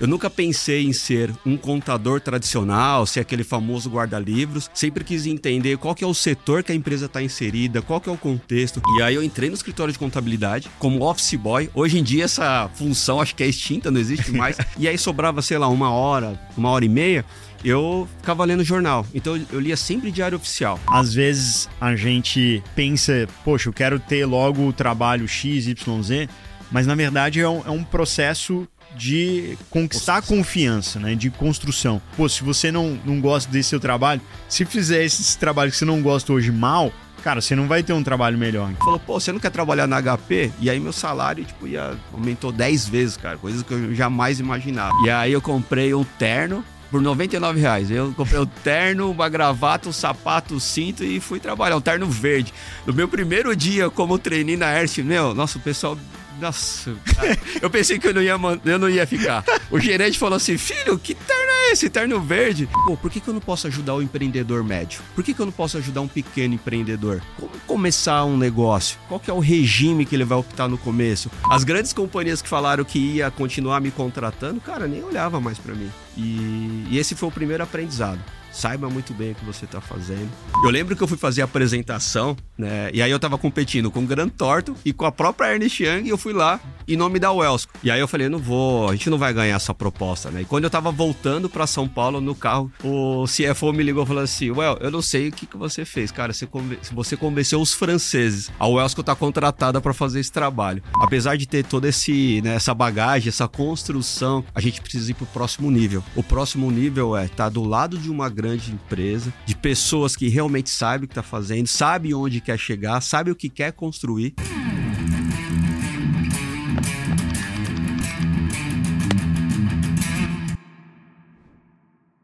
Eu nunca pensei em ser um contador tradicional, ser aquele famoso guarda-livros. Sempre quis entender qual que é o setor que a empresa está inserida, qual que é o contexto. E aí eu entrei no escritório de contabilidade como office boy. Hoje em dia essa função acho que é extinta, não existe mais. e aí sobrava, sei lá, uma hora, uma hora e meia eu ficava lendo jornal. Então eu lia sempre diário oficial. Às vezes a gente pensa, poxa, eu quero ter logo o trabalho X, Y, Z, mas na verdade é um, é um processo de conquistar confiança, né? De construção. Pô, se você não, não gosta desse seu trabalho, se fizer esse trabalho que você não gosta hoje mal, cara, você não vai ter um trabalho melhor. Falou, pô, você não quer trabalhar na HP? E aí meu salário, tipo, ia, aumentou 10 vezes, cara. Coisas que eu jamais imaginava. E aí eu comprei um terno por 99 reais. Eu comprei um terno, uma gravata, um sapato, um cinto e fui trabalhar. Um terno verde. No meu primeiro dia como treinei na Erst, meu, nossa, o pessoal nossa, eu pensei que eu não, ia, eu não ia ficar. O gerente falou assim: filho, que terno é esse? Terno verde? Pô, por que, que eu não posso ajudar o empreendedor médio? Por que, que eu não posso ajudar um pequeno empreendedor? Como começar um negócio? Qual que é o regime que ele vai optar no começo? As grandes companhias que falaram que ia continuar me contratando, cara, nem olhava mais para mim. E, e esse foi o primeiro aprendizado saiba muito bem o que você está fazendo. Eu lembro que eu fui fazer a apresentação, né? E aí eu estava competindo com o Gran Torto e com a própria Ernest Young e eu fui lá em nome da Wellsco. E aí eu falei, não vou, a gente não vai ganhar essa proposta, né? E quando eu estava voltando para São Paulo no carro, o CFO me ligou e falou assim: Well, eu não sei o que, que você fez, cara. Você, conven você convenceu os franceses. A Wellsco tá contratada para fazer esse trabalho. Apesar de ter toda esse, né, essa bagagem, essa construção, a gente precisa ir pro próximo nível. O próximo nível é estar tá do lado de uma grande empresa, de pessoas que realmente sabem o que está fazendo, sabem onde quer chegar, sabem o que quer construir.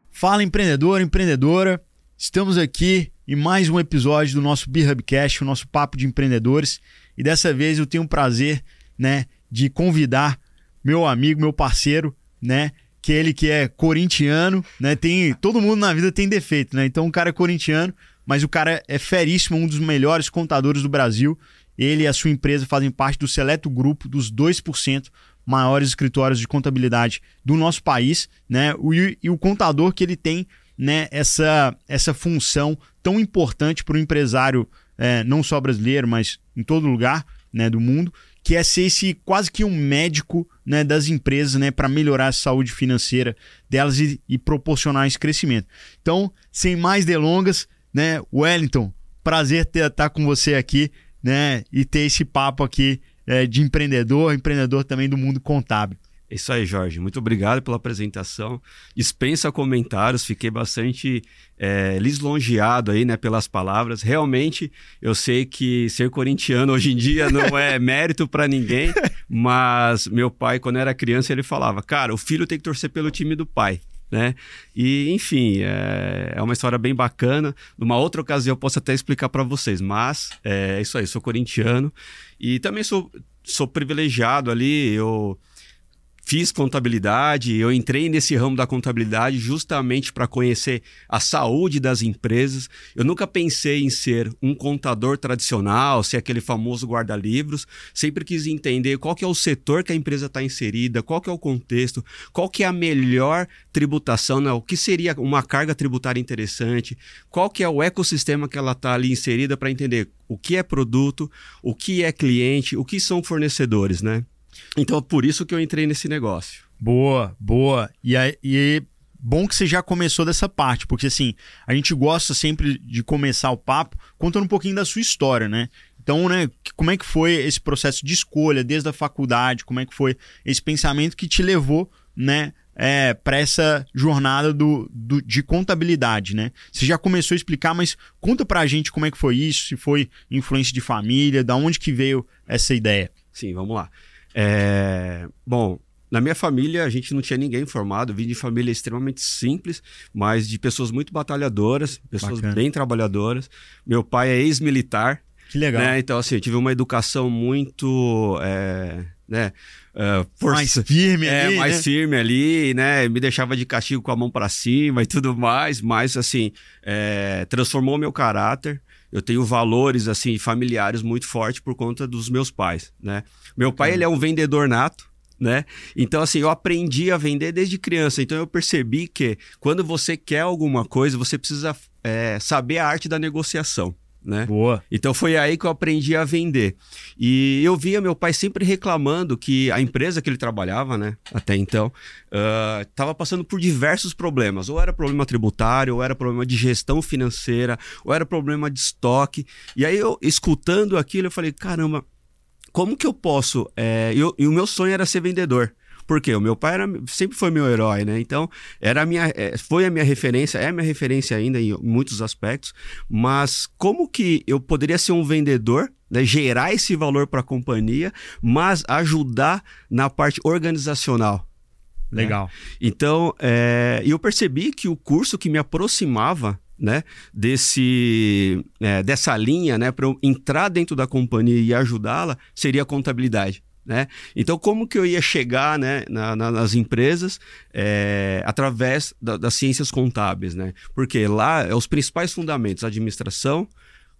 Fala empreendedor, empreendedora. Estamos aqui em mais um episódio do nosso B-Hubcast, o nosso papo de empreendedores. E dessa vez eu tenho o prazer, né, de convidar meu amigo, meu parceiro, né, que ele que é corintiano, né? Tem todo mundo na vida tem defeito, né? Então o cara é corintiano, mas o cara é feríssimo, um dos melhores contadores do Brasil. Ele e a sua empresa fazem parte do seleto grupo dos 2% maiores escritórios de contabilidade do nosso país, né? O, e o contador que ele tem, né, essa, essa função tão importante para o empresário, é, não só brasileiro, mas em todo lugar né, do mundo, que é ser esse quase que um médico né, das empresas né, para melhorar a saúde financeira delas e, e, proporcionar esse crescimento. Então, sem mais delongas, né, Wellington, prazer ter, estar com você aqui né, e ter esse papo aqui é, de empreendedor, empreendedor também do mundo contábil. É isso aí, Jorge. Muito obrigado pela apresentação. Dispensa comentários, fiquei bastante é, lisonjeado aí, né, pelas palavras. Realmente, eu sei que ser corintiano hoje em dia não é mérito para ninguém, mas meu pai, quando era criança, ele falava: cara, o filho tem que torcer pelo time do pai. Né? E, enfim, é, é uma história bem bacana. Numa outra ocasião eu posso até explicar para vocês, mas é isso aí, sou corintiano e também sou, sou privilegiado ali. Eu fiz contabilidade, eu entrei nesse ramo da contabilidade justamente para conhecer a saúde das empresas. Eu nunca pensei em ser um contador tradicional, ser aquele famoso guarda-livros. Sempre quis entender qual que é o setor que a empresa está inserida, qual que é o contexto, qual que é a melhor tributação, né? o que seria uma carga tributária interessante, qual que é o ecossistema que ela está ali inserida para entender o que é produto, o que é cliente, o que são fornecedores, né? Então, por isso que eu entrei nesse negócio. Boa, boa. E, aí, e bom que você já começou dessa parte, porque assim, a gente gosta sempre de começar o papo contando um pouquinho da sua história, né? Então, né, como é que foi esse processo de escolha desde a faculdade? Como é que foi esse pensamento que te levou, né, é, para essa jornada do, do, de contabilidade, né? Você já começou a explicar, mas conta para a gente como é que foi isso, se foi influência de família, da onde que veio essa ideia. Sim, vamos lá. É, bom, na minha família, a gente não tinha ninguém formado, vim de família extremamente simples, mas de pessoas muito batalhadoras, pessoas Bacana. bem trabalhadoras. Meu pai é ex-militar. Que legal. Né? Então, assim, eu tive uma educação muito. É, né? Uh, força, mais firme é, ali. mais né? firme ali, né? Me deixava de castigo com a mão para cima e tudo mais, mas, assim, é, transformou meu caráter eu tenho valores assim familiares muito fortes por conta dos meus pais, né? Meu pai ele é um vendedor nato, né? Então, assim, eu aprendi a vender desde criança. Então, eu percebi que quando você quer alguma coisa, você precisa é, saber a arte da negociação. Né? Boa. Então foi aí que eu aprendi a vender. E eu via meu pai sempre reclamando que a empresa que ele trabalhava, né, até então, estava uh, passando por diversos problemas. Ou era problema tributário, ou era problema de gestão financeira, ou era problema de estoque. E aí eu, escutando aquilo, eu falei, caramba, como que eu posso. É, eu, e o meu sonho era ser vendedor. Porque o meu pai era, sempre foi meu herói, né? Então, era minha, é, foi a minha referência, é a minha referência ainda em muitos aspectos. Mas como que eu poderia ser um vendedor, né? gerar esse valor para a companhia, mas ajudar na parte organizacional? Né? Legal. Né? Então, é, eu percebi que o curso que me aproximava né, desse, é, dessa linha, né, para eu entrar dentro da companhia e ajudá-la, seria a contabilidade. Né? Então, como que eu ia chegar né, na, na, nas empresas é, através da, das ciências contábeis? Né? Porque lá é os principais fundamentos: administração,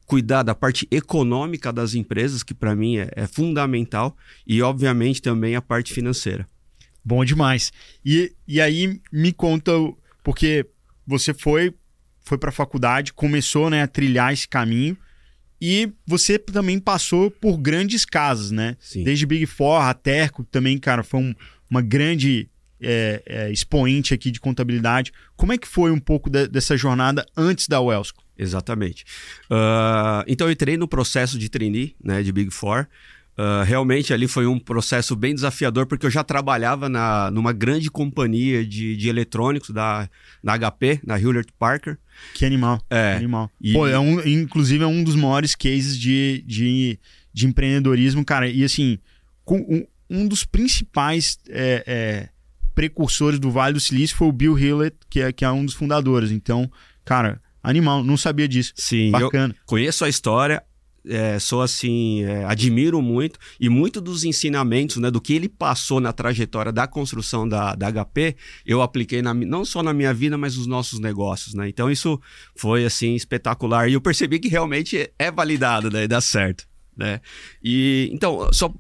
cuidar da parte econômica das empresas, que para mim é, é, fundamental, e obviamente também a parte financeira. Bom demais. E, e aí me conta, porque você foi foi para a faculdade, começou né, a trilhar esse caminho. E você também passou por grandes casas, né? Sim. Desde Big Four, a Terco também, cara, foi um, uma grande é, é, expoente aqui de contabilidade. Como é que foi um pouco de, dessa jornada antes da Wellsco? Exatamente. Uh, então eu entrei no processo de trainee, né, de Big Four. Uh, realmente ali foi um processo bem desafiador, porque eu já trabalhava na, numa grande companhia de, de eletrônicos da, na HP, na Hewlett Parker. Que animal. É. Que animal. E... Pô, é um, inclusive é um dos maiores cases de, de, de empreendedorismo, cara. E assim, com, um, um dos principais é, é, precursores do Vale do Silício foi o Bill Hewlett, que é, que é um dos fundadores. Então, cara, animal, não sabia disso. Sim, bacana. conheço a história, é, sou assim, é, admiro muito e muito dos ensinamentos, né, do que ele passou na trajetória da construção da, da HP, eu apliquei na, não só na minha vida, mas nos nossos negócios, né? Então isso foi assim espetacular e eu percebi que realmente é validado, né, e dá certo. Né? E então, só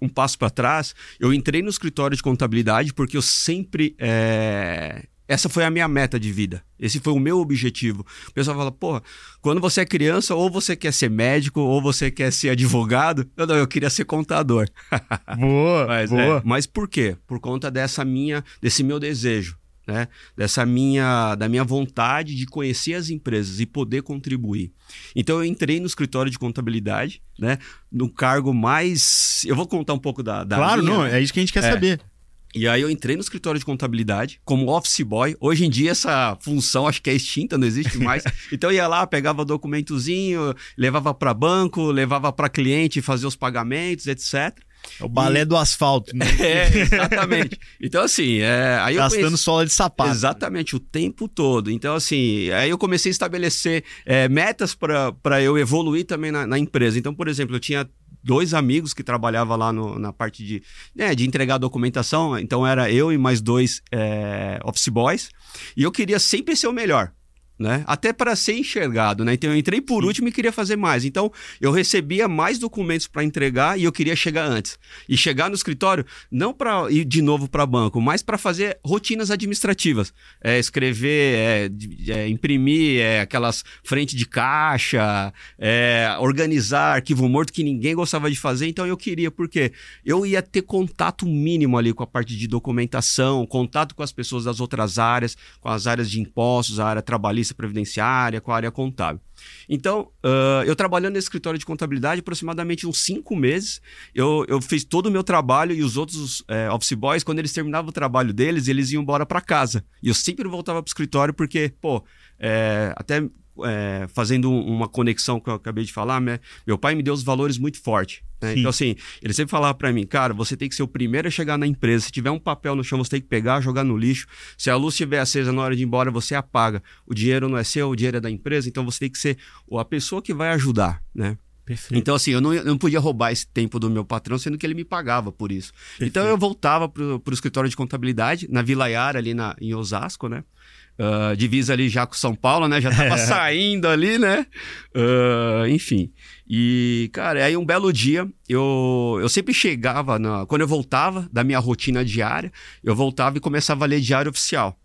um passo para trás, eu entrei no escritório de contabilidade porque eu sempre é, essa foi a minha meta de vida. Esse foi o meu objetivo. O pessoal fala, porra, quando você é criança, ou você quer ser médico, ou você quer ser advogado. Eu não, eu queria ser contador. Boa, mas, boa. É, mas por quê? Por conta dessa minha, desse meu desejo. Né? Dessa minha, da minha vontade de conhecer as empresas e poder contribuir. Então eu entrei no escritório de contabilidade, né? No cargo mais, eu vou contar um pouco da, da claro, minha, não, né? é isso que a gente quer é. saber. E aí eu entrei no escritório de contabilidade como office boy. Hoje em dia essa função acho que é extinta, não existe mais. então eu ia lá, pegava documentozinho, levava para banco, levava para cliente fazer os pagamentos, etc. É o balé e... do asfalto, né? é, exatamente. Então, assim, é, aí Gastando conheci... sola de sapato. Exatamente, o tempo todo. Então, assim, aí eu comecei a estabelecer é, metas para eu evoluir também na, na, empresa. Então, por exemplo, eu tinha dois amigos que trabalhavam lá no, na parte de, né, de entregar documentação. Então era eu e mais dois é, office boys. E eu queria sempre ser o melhor né? Até para ser enxergado, né? Então eu entrei por Sim. último e queria fazer mais. Então eu recebia mais documentos para entregar e eu queria chegar antes. E chegar no escritório não para ir de novo para banco, mas para fazer rotinas administrativas, é, escrever, é, é, imprimir é, aquelas frente de caixa, é, organizar arquivo morto que ninguém gostava de fazer. Então eu queria porque eu ia ter contato mínimo ali com a parte de documentação, contato com as pessoas das outras áreas, com as áreas de impostos, a área trabalhista previdenciária, com a área contábil. Então, uh, eu trabalhando nesse escritório de contabilidade aproximadamente uns cinco meses, eu, eu fiz todo o meu trabalho e os outros é, office boys, quando eles terminavam o trabalho deles, eles iam embora para casa. E eu sempre voltava para o escritório porque, pô, é, até é, fazendo uma conexão que eu acabei de falar, né? meu pai me deu os valores muito forte. Né? Então, assim, ele sempre falava para mim, cara, você tem que ser o primeiro a chegar na empresa. Se tiver um papel no chão, você tem que pegar, jogar no lixo. Se a luz estiver acesa na hora de ir embora, você apaga. O dinheiro não é seu, o dinheiro é da empresa, então você tem que ser a pessoa que vai ajudar, né? Perfeito. Então, assim, eu não, eu não podia roubar esse tempo do meu patrão, sendo que ele me pagava por isso. Perfeito. Então, eu voltava para o escritório de contabilidade, na Vila Yara, ali na, em Osasco, né? Uh, divisa ali já com São Paulo, né? Já tava saindo ali, né? Uh, enfim. E, cara, aí um belo dia, eu, eu sempre chegava, na, quando eu voltava da minha rotina diária, eu voltava e começava a ler diário oficial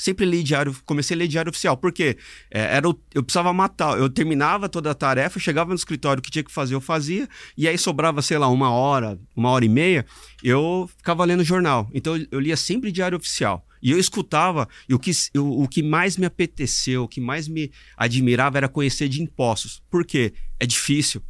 sempre li diário, comecei a ler diário oficial, porque é, era o, eu precisava matar, eu terminava toda a tarefa, chegava no escritório, o que tinha que fazer eu fazia, e aí sobrava, sei lá, uma hora, uma hora e meia, eu ficava lendo jornal. Então eu, eu lia sempre diário oficial. E eu escutava, e o que, o, o que mais me apeteceu, o que mais me admirava era conhecer de impostos. Por quê? É difícil.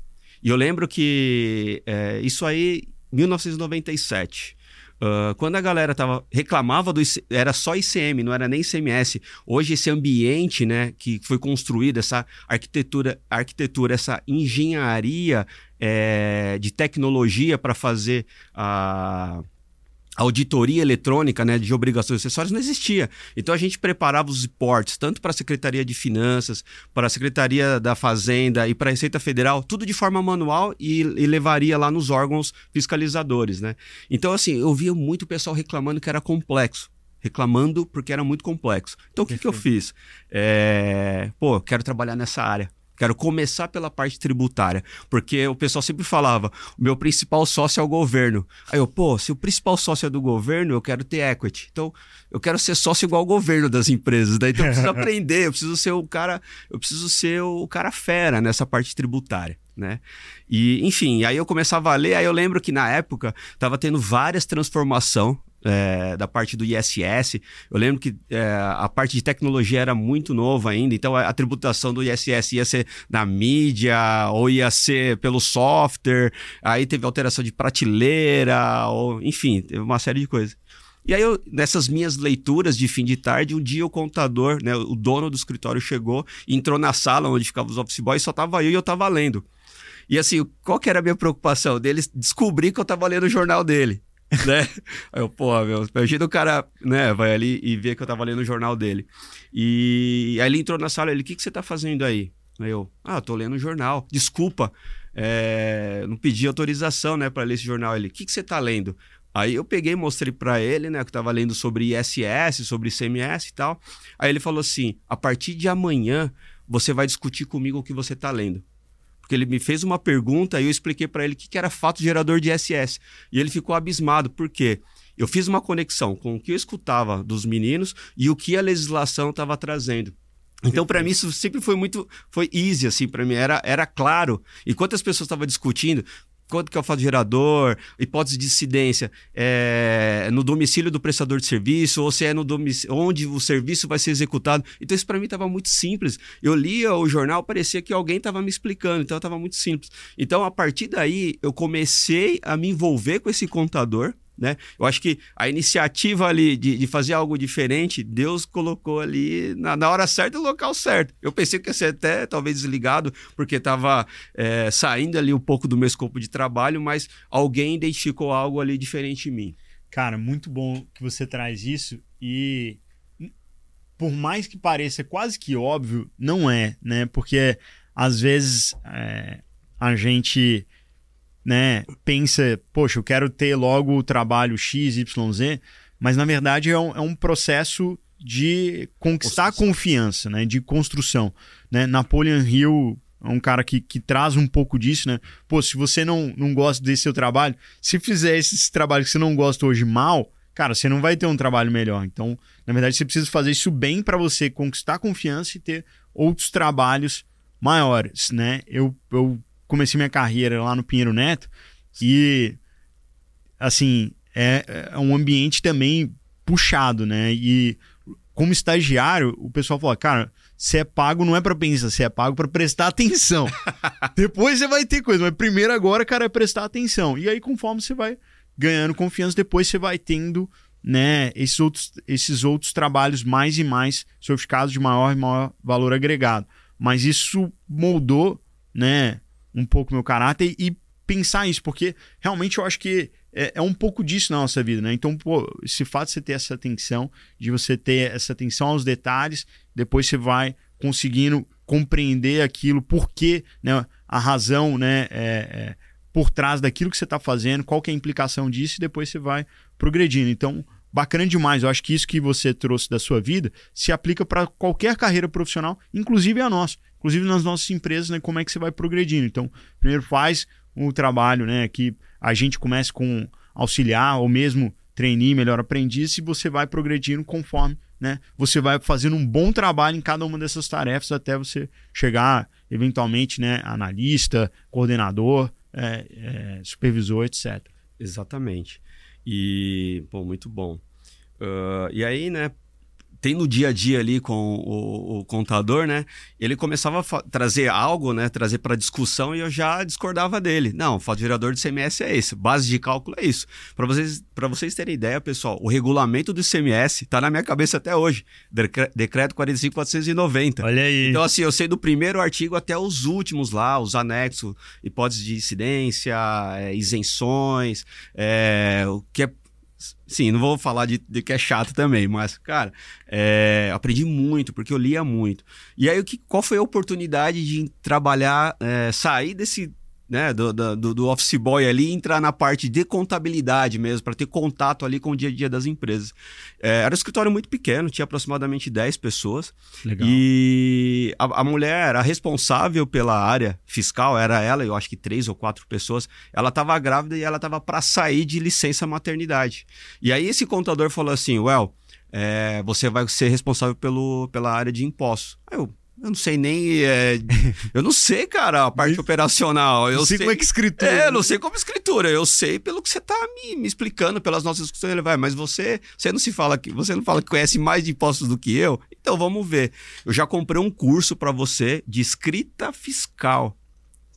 E eu lembro que é, isso aí, 1997. Uh, quando a galera tava, reclamava do era só ICM, não era nem ICMS. Hoje esse ambiente, né, que foi construído, essa arquitetura, arquitetura, essa engenharia é, de tecnologia para fazer a uh, auditoria eletrônica né, de obrigações acessórias não existia. Então a gente preparava os reportes, tanto para a Secretaria de Finanças, para a Secretaria da Fazenda e para a Receita Federal, tudo de forma manual e, e, levaria lá nos órgãos fiscalizadores. Né? Então, assim, eu via muito pessoal reclamando que era complexo. Reclamando porque era muito complexo. Então, o que, que eu fiz? É... Pô, quero trabalhar nessa área Quero começar pela parte tributária, porque o pessoal sempre falava: o meu principal sócio é o governo. Aí eu, pô, se o principal sócio é do governo, eu quero ter equity. Então, eu quero ser sócio igual ao governo das empresas. Daí então eu preciso aprender, eu preciso ser o cara, eu preciso ser o cara fera nessa parte tributária. Né? E, enfim, aí eu começava a ler, aí eu lembro que na época estava tendo várias transformações é, da parte do ISS. Eu lembro que é, a parte de tecnologia era muito nova ainda, então a, tributação do ISS ia ser na mídia ou ia ser pelo software. Aí teve alteração de prateleira, ou enfim, teve uma série de coisas. E aí, eu, nessas minhas leituras de fim de tarde, um dia o contador, né, o dono do escritório chegou, entrou na sala onde ficavam os office boys, só tava eu e eu tava lendo. E assim, qual que era a minha preocupação? Dele descobrir que eu tava lendo o jornal dele né? Aí eu, pô, meu, imagina o cara, né, vai ali e vê que eu tava lendo o jornal dele. E aí ele entrou na sala, ele, o que, que você tá fazendo aí? Aí eu, ah, tô lendo o jornal. Desculpa, é, não pedi autorização, né, para ler esse jornal. Ele, o que, que você tá lendo? Aí eu peguei mostrei para ele, né, que tava lendo sobre ISS, sobre ICMS e tal. Aí ele falou assim: a partir de amanhã você vai discutir comigo o que você tá lendo porque ele me fez uma pergunta e eu expliquei para ele o que, que era fato gerador de SS. E ele ficou abismado, por quê? Eu fiz uma conexão com o que eu escutava dos meninos e o que a legislação estava trazendo. Então, para mim, isso sempre foi muito. Foi easy, assim, para mim. Era, era claro. Enquanto as pessoas estavam discutindo, quanto que é o fato gerador, hipótese de incidência é no domicílio do prestador de serviço, ou se é no domicílio, onde o serviço vai ser executado. Então, isso para mim estava muito simples. Eu lia o jornal, parecia que alguém estava me explicando, então estava muito simples. Então, a partir daí, eu comecei a me envolver com esse contador né? Eu acho que a iniciativa ali de, de fazer algo diferente, Deus colocou ali na, na, hora certa no local certo. Eu pensei que ia ser até talvez desligado, porque estava é, saindo ali um pouco do meu escopo de trabalho, mas alguém identificou algo ali diferente em mim. Cara, muito bom que você traz isso e por mais que pareça quase que óbvio, não é, né? Porque às vezes é, a gente né, pensa, poxa, eu quero ter logo o trabalho X, Y, Z, mas na verdade é um, é um processo de conquistar a confiança, né, de construção. Né? Napoleon Hill é um cara que, que traz um pouco disso, né? Pô, se você não, não gosta desse seu trabalho, se fizer esse trabalho que você não gosta hoje mal, cara, você não vai ter um trabalho melhor. Então, na verdade, você precisa fazer isso bem para você conquistar confiança e ter outros trabalhos maiores, né? Eu, eu comecei minha carreira lá no Pinheiro Neto e, assim, é, é um ambiente também puxado, né? E como estagiário, o pessoal fala, cara, você é pago não é para pensar, você é pago para prestar atenção. depois você vai ter coisa, mas primeiro agora, cara, é prestar atenção. E aí, conforme você vai ganhando confiança, depois você vai tendo né, esses outros, esses outros trabalhos mais e mais sofisticados de maior e maior valor agregado. Mas isso moldou, né, um pouco meu caráter e, pensar isso, porque realmente eu acho que é, é, um pouco disso na nossa vida, né? Então, pô, esse fato de você ter essa atenção, de você ter essa atenção aos detalhes, depois você vai conseguindo compreender aquilo, por que, né? A razão, né? É, é, por trás daquilo que você está fazendo, qual que é a implicação disso, e depois você vai progredindo. Então, bacana demais. Eu acho que isso que você trouxe da sua vida se aplica para qualquer carreira profissional, inclusive a nossa. Inclusive nas nossas empresas, né? Como é que você vai progredindo. Então, primeiro faz o trabalho, né? Que a gente comece com auxiliar ou mesmo trainee, melhor aprendiz, e você vai progredindo conforme né? Você vai fazendo um bom trabalho em cada uma dessas tarefas até você chegar, eventualmente, né, analista, coordenador, é, é, supervisor, etc. Exatamente. E, pô, muito bom. Uh, e aí, né, tem no dia a dia ali com o, o contador, né? Ele começava a trazer algo, né? Trazer para discussão e eu já discordava dele. Não, o fato gerador de CMS é esse, base de cálculo é isso. Para vocês, vocês terem ideia, pessoal, o regulamento do CMS está na minha cabeça até hoje. Decreto 45490. Olha aí. Então, assim, eu sei do primeiro artigo até os últimos lá, os anexos, hipóteses de incidência, é, isenções, é, o que é Sim, não vou falar de, de, que é chato também, mas, cara, é, aprendi muito, porque eu lia muito. E aí, o que, qual foi a oportunidade de trabalhar, é, sair desse né, do, do, do, office boy ali entrar na parte de contabilidade mesmo, para ter contato ali com o dia a dia das empresas. É, era um escritório muito pequeno, tinha aproximadamente 10 pessoas. Legal. E a, a mulher, a responsável pela área fiscal, era ela, eu acho que três ou quatro pessoas. Ela estava grávida e ela estava para sair de licença maternidade. E aí esse contador falou assim: Well, é, você vai ser responsável pelo, pela área de impostos. Aí eu, eu não sei nem. É, eu não sei, cara, a parte operacional. Eu não sei, sei como é que escritura. É, eu não sei como escritura. Eu sei pelo que você está me, me, explicando, pelas nossas discussões. Ele vai, mas você, você não se fala que você não fala que conhece mais de impostos do que eu. Então vamos ver. Eu já comprei um curso para você de escrita fiscal.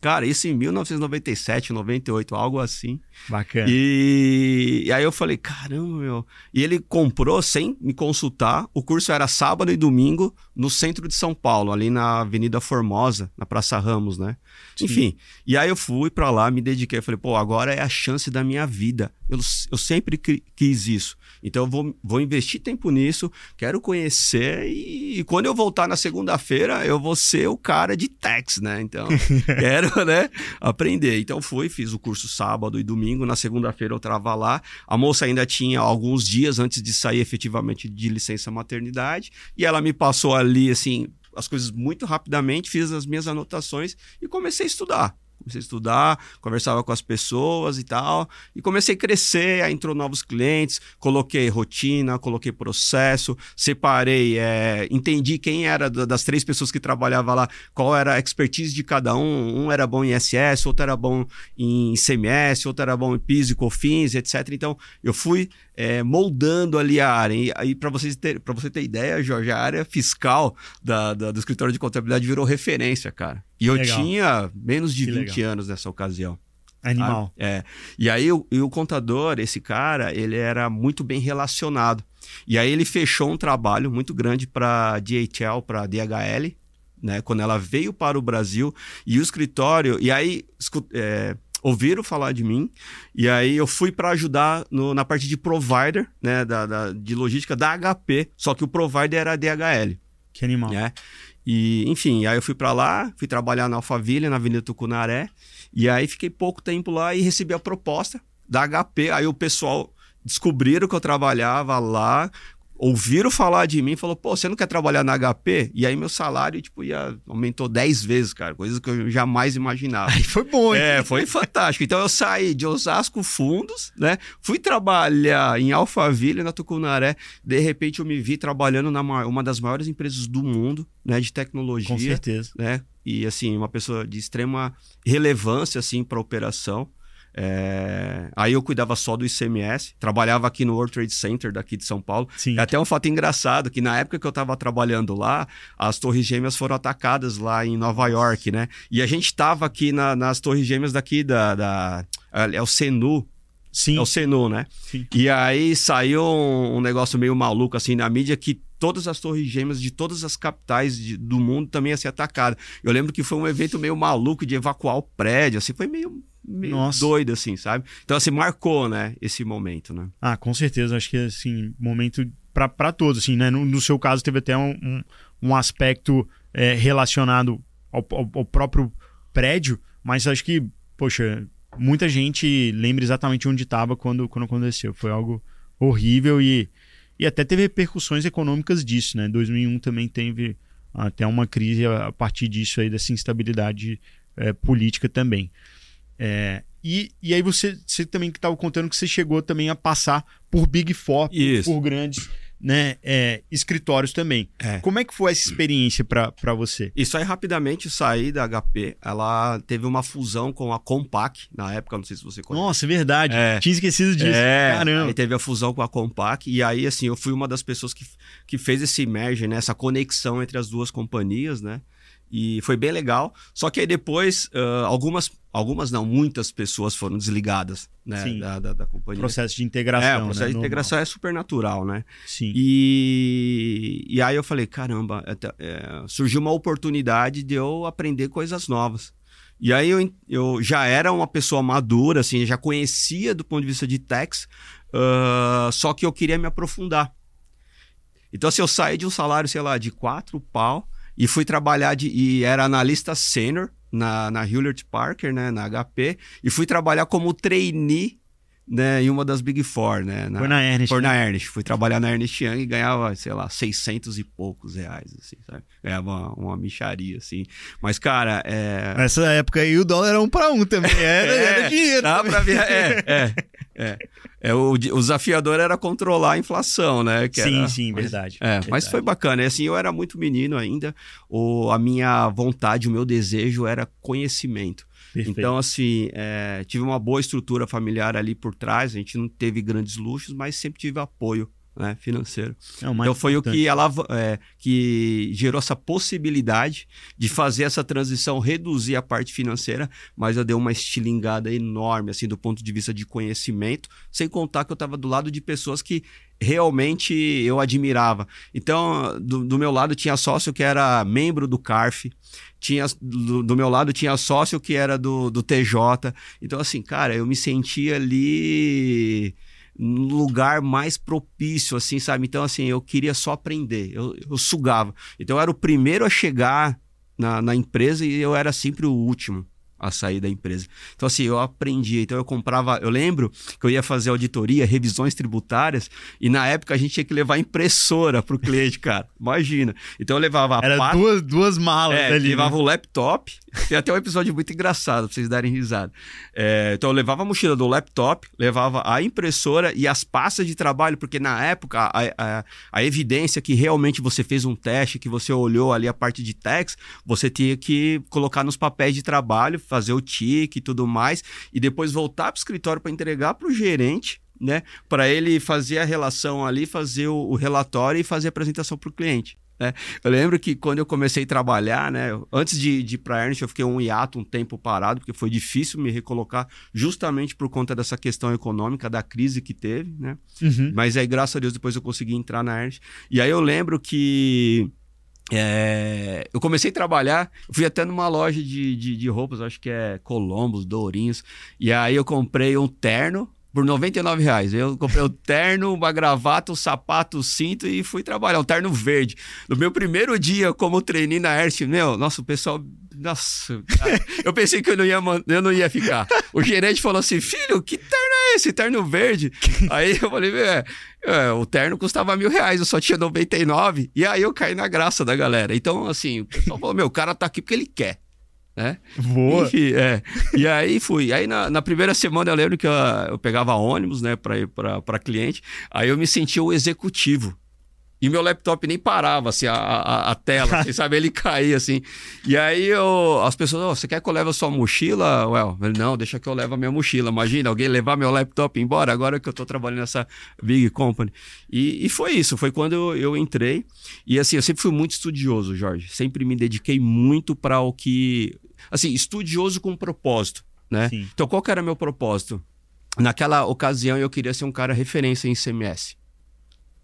Cara, isso em 1997, 98, algo assim. Bacana. E, e, aí eu falei, caramba, meu. E ele comprou sem me consultar. O curso era sábado e domingo no centro de São Paulo, ali na Avenida Formosa, na Praça Ramos, né? Sim. Enfim. E aí eu fui para lá, me dediquei. Falei, pô, agora é a chance da minha vida. Eu, eu sempre quis isso. Então eu vou, vou investir tempo nisso, quero conhecer e, e quando eu voltar na segunda-feira, eu vou ser o cara de tax, né? Então, quero, né, aprender. Então fui, fiz o curso sábado e domingo, na segunda-feira eu trava lá. A moça ainda tinha alguns dias antes de sair efetivamente de licença maternidade e ela me passou ali assim as coisas muito rapidamente, fiz as minhas anotações e comecei a estudar. Comecei a estudar, conversava com as pessoas e tal. E comecei a crescer, aí entrou novos clientes, coloquei rotina, coloquei processo, separei, é, entendi quem era das três pessoas que trabalhava lá, qual era a expertise de cada um. Um era bom em SS, outro era bom em CMS, outro era bom em PIS e COFINS, etc. Então, eu fui é, moldando ali a área. E aí, para ter, você ter ideia, Jorge, a área fiscal da, da, do escritório de contabilidade virou referência, cara. E eu legal. tinha menos de que 20 legal. anos nessa ocasião. Animal. Ah, é. E aí o, e o contador, esse cara, ele era muito bem relacionado. E aí ele fechou um trabalho muito grande para DHL, para DHL, né? Quando ela veio para o Brasil e o escritório. E aí é, ouviram falar de mim e aí eu fui para ajudar no, na parte de provider, né, da, da, de logística da HP, só que o provider era a DHL. Que animal. Né? E, enfim, aí eu fui para lá, fui trabalhar na Alphaville, na Avenida Tucunaré, e aí fiquei pouco tempo lá e recebi a proposta da HP. Aí o pessoal descobriram que eu trabalhava lá, ouviram falar de mim e falou, pô, você não quer trabalhar na HP? E aí meu salário, tipo, ia, aumentou 10 vezes, cara, coisas que eu jamais imaginava. Aí foi bom, hein? É, foi fantástico. Então eu saí de Osasco Fundos, né? Fui trabalhar em Alphaville, na Tucunaré. De repente eu me vi trabalhando na uma das maiores empresas do mundo, né, de tecnologia. Com certeza. Né? E assim, uma pessoa de extrema relevância assim para a operação. É... Aí eu cuidava só do ICMS, trabalhava aqui no World Trade Center daqui de São Paulo. Sim. É até um fato engraçado que na época que eu estava trabalhando lá, as Torres Gêmeas foram atacadas lá em Nova York, né? E a gente estava aqui na, nas Torres Gêmeas daqui da, da é o Senu, Sim. É o Senu, né? Sim. E aí saiu um, um, negócio meio maluco assim na mídia que todas as torres gêmeas de todas as capitais de, do mundo também ia ser atacada. Eu lembro que foi um evento meio maluco de evacuar o prédio, assim, foi meio meio Nossa. doido, assim, sabe? Então, assim, marcou, né, esse momento, né? Ah, com certeza. Acho que, assim, momento para todos, assim, né? No, no, seu caso, teve até um, um, um aspecto é, relacionado ao, ao, ao, próprio prédio, mas acho que, poxa, muita gente lembra exatamente onde estava quando, quando aconteceu. Foi algo horrível e, e até teve repercussões econômicas disso, né? 2001 também teve até uma crise a partir disso aí, dessa instabilidade é, política também. É, e, e aí você, você também estava contando que você chegou também a passar por Big Four, por, por grandes né, é, escritórios também. É. Como é que foi essa experiência para você? Isso aí, rapidamente, saí da HP. Ela teve uma fusão com a Compaq, na época, não sei se você conhece. Nossa, verdade. É. Tinha esquecido disso. É. Caramba. Aí teve a fusão com a Compaq. E aí, assim, eu fui uma das pessoas que, que fez esse merge, né, essa conexão entre as duas companhias, né? E foi bem legal. Só que aí depois, uh, algumas, algumas não, muitas pessoas foram desligadas né. Da, da, da, companhia. Processo de integração. É, o processo né? de integração Normal. é super natural, né? Sim. E, e aí eu falei, caramba, é, é, surgiu uma oportunidade de eu aprender coisas novas. E aí eu, eu já era uma pessoa madura, assim, já conhecia do ponto de vista de techs, uh, só que eu queria me aprofundar. Então, se assim, eu saí de um salário, sei lá, de quatro pau e fui trabalhar de, e era analista sênior na, na Hewlett Parker, né, na HP, e fui trabalhar como trainee né, em uma das Big Four, né? Na, foi na Ernest. Foi né? na Ernest. Fui trabalhar na Ernest Young e ganhava, sei lá, 600 e poucos reais, assim, sabe? Ganhava uma, uma micharia, assim. Mas, cara, é... Nessa época aí o dólar era um para um também, era, é, era dinheiro. Dá pra ver, é, é, é. é o, o desafiador era controlar a inflação, né? Que sim, era, sim, mas, verdade, é, verdade. Mas foi bacana. E, assim, eu era muito menino ainda. O, a minha vontade, o meu desejo era conhecimento. Perfeito. Então, assim, é, tive uma boa estrutura familiar ali por trás. A gente não teve grandes luxos, mas sempre tive apoio né, financeiro. É então foi importante. o que ela é, que gerou essa possibilidade de fazer essa transição, reduzir a parte financeira, mas eu dei uma estilingada enorme assim do ponto de vista de conhecimento, sem contar que eu estava do lado de pessoas que realmente eu admirava. Então, do, do, meu lado tinha sócio que era membro do CARF, tinha do, do, meu lado tinha sócio que era do, do TJ. Então, assim, cara, eu me sentia ali no lugar mais propício, assim, sabe? Então, assim, eu queria só aprender, eu, eu sugava. Então, eu era o primeiro a chegar na, na empresa e eu era sempre o último a sair da empresa. Então, assim, eu aprendi. Então, eu comprava. Eu lembro que eu ia fazer auditoria, revisões tributárias, e na época a gente tinha que levar impressora para o cliente, cara. Imagina. Então, eu levava Era pata, duas, duas malas é, ali. Levava né? o laptop. Tem até um episódio muito engraçado para vocês darem risada. É, então, eu levava a mochila do laptop, levava a impressora e as pastas de trabalho, porque na época a, a, a evidência que realmente você fez um teste, que você olhou ali a parte de text, você tinha que colocar nos papéis de trabalho fazer o tique e tudo mais, e depois voltar para o escritório para entregar para o gerente, né? Para ele fazer a relação ali, fazer o, o relatório e fazer a apresentação para o cliente. Né? Eu lembro que quando eu comecei a trabalhar, né, antes de, de ir para a Ernst, eu fiquei um hiato, um tempo parado, porque foi difícil me recolocar, justamente por conta dessa questão econômica, da crise que teve. Né? Uhum. Mas aí, graças a Deus, depois eu consegui entrar na Ernst. E aí eu lembro que é, eu comecei a trabalhar, fui até numa loja de, de, de, roupas, acho que é Colombos, Dourinhos, e aí eu comprei um terno por 99 reais. Eu comprei o terno, uma gravata, um sapato, um cinto e fui trabalhar, um terno verde. No meu primeiro dia como treinei na Ernst, meu, nossa, o pessoal nossa, cara, eu pensei que eu não, ia, eu não ia ficar. O gerente falou assim: filho, que terno é esse? Terno verde? Aí eu falei: é, é, o terno custava mil reais, eu só tinha 99. E aí eu caí na graça da galera. Então, assim, o pessoal falou: meu, o cara tá aqui porque ele quer. Né? Boa. Enfim, é. E aí fui. Aí na, na, primeira semana eu lembro que eu, eu pegava ônibus, né, para ir para cliente. Aí eu me sentia o executivo. E meu laptop nem parava, assim, a, a, a tela, assim, sabe? Ele caía, assim. E aí eu, as pessoas, oh, você quer que eu leve a sua mochila? Well, ele, não, deixa que eu leve a minha mochila. Imagina, alguém levar meu laptop embora, agora que eu tô trabalhando nessa big company. E, e foi isso, foi quando eu, eu, entrei. E assim, eu sempre fui muito estudioso, Jorge. Sempre me dediquei muito para o que... Assim, estudioso com propósito, né? Sim. Então, qual que era meu propósito? Naquela ocasião, eu queria ser um cara referência em CMS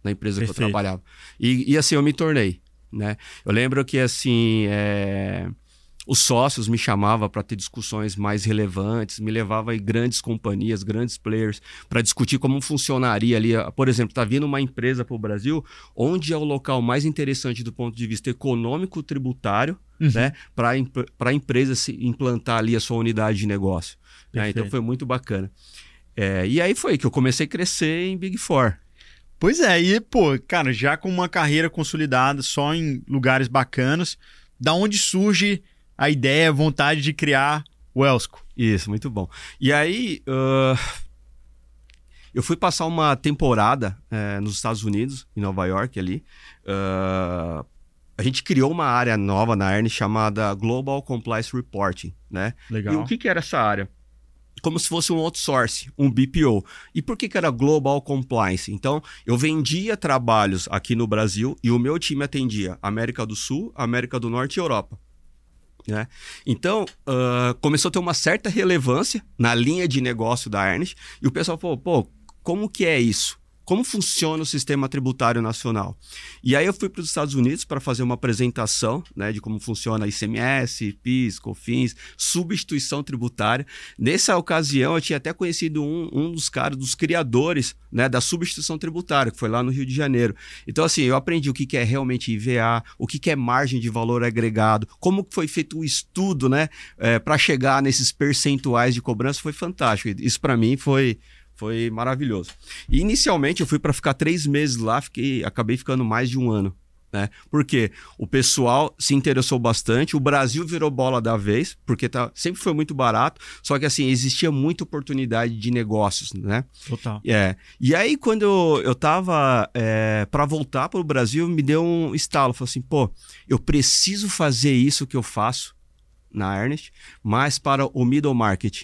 na empresa Perfeito. que eu trabalhava. E, e, assim, eu me tornei, né? Eu lembro que, assim, é... os sócios me chamavam para ter discussões mais relevantes, me levava em grandes companhias, grandes players, para discutir como funcionaria ali. Por exemplo, tá vindo uma empresa para o Brasil, onde é o local mais interessante do ponto de vista econômico, tributário, uhum. né? Para a empresa se implantar ali a sua unidade de negócio. Né? Então foi muito bacana. É, e aí foi que eu comecei a crescer em Big Four. Pois é, e, pô, cara, já com uma carreira consolidada, só em lugares bacanas, da onde surge a ideia, a vontade de criar o Elsco? Isso, muito bom. E aí, uh, eu fui passar uma temporada uh, nos Estados Unidos, em Nova York, ali. Uh, a gente criou uma área nova na ERN chamada Global Compliance Reporting, né? Legal. E o que, que era essa área? Como se fosse um outsource, um BPO. E por que, que era Global Compliance? Então, eu vendia trabalhos aqui no Brasil e o meu time atendia América do Sul, América do Norte e Europa. Né? Então, uh, começou a ter uma certa relevância na linha de negócio da Ernest e o pessoal falou, pô, como que é isso? Como funciona o sistema tributário nacional. E aí eu fui para os Estados Unidos para fazer uma apresentação né, de como funciona ICMS, PIS, COFINS, substituição tributária. Nessa ocasião, eu tinha até conhecido um, um dos caras, dos criadores né, da substituição tributária, que foi lá no Rio de Janeiro. Então, assim, eu aprendi o que, é realmente IVA, o que, que é margem de valor agregado, como foi feito o estudo né, é, para chegar nesses percentuais de cobrança, foi fantástico. Isso, para mim, foi foi maravilhoso. E inicialmente eu fui para ficar três meses lá, fiquei, acabei ficando mais de um ano. Né? Porque o pessoal se interessou bastante, o Brasil virou bola da vez, porque tá, sempre foi muito barato, só que assim, existia muita oportunidade de negócios, né? Total. É. E aí, quando eu, eu tava é, para voltar para o Brasil, me deu um estalo. Falei assim, pô, eu preciso fazer isso que eu faço na Ernest, mas para o middle market.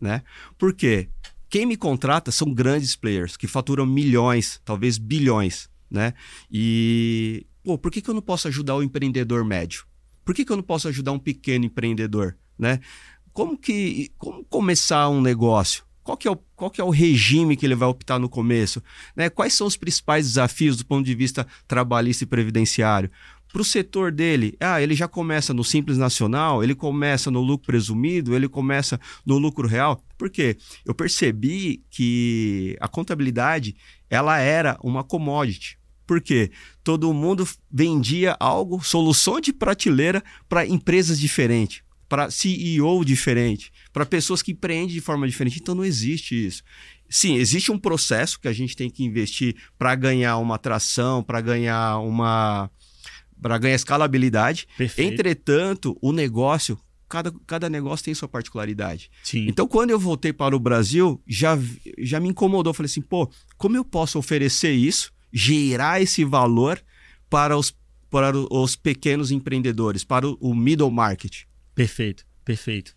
Né? Por quê? Quem me contrata são grandes players que faturam milhões, talvez bilhões, né? E, pô, por que, que eu não posso ajudar o empreendedor médio? Por que, que eu não posso ajudar um pequeno empreendedor, né? Como que, como começar um negócio? Qual que, é o, qual que é o regime que ele vai optar no começo? Né? Quais são os principais desafios do ponto de vista trabalhista e previdenciário? Para o setor dele, ah, ele já começa no Simples Nacional, ele começa no lucro presumido, ele começa no lucro real. Por quê? Eu percebi que a contabilidade ela era uma commodity. Por quê? Todo mundo vendia algo, solução de prateleira para empresas diferentes, para CEO diferente, para pessoas que empreendem de forma diferente. Então não existe isso. Sim, existe um processo que a gente tem que investir para ganhar uma atração, para ganhar uma, para ganhar escalabilidade. Perfeito. Entretanto, o negócio, cada, cada negócio tem sua particularidade. Sim. Então, quando eu voltei para o Brasil, já, já me incomodou. Falei assim, pô, como eu posso oferecer isso, gerar esse valor para os, para os pequenos empreendedores, para o, o middle market? Perfeito, perfeito.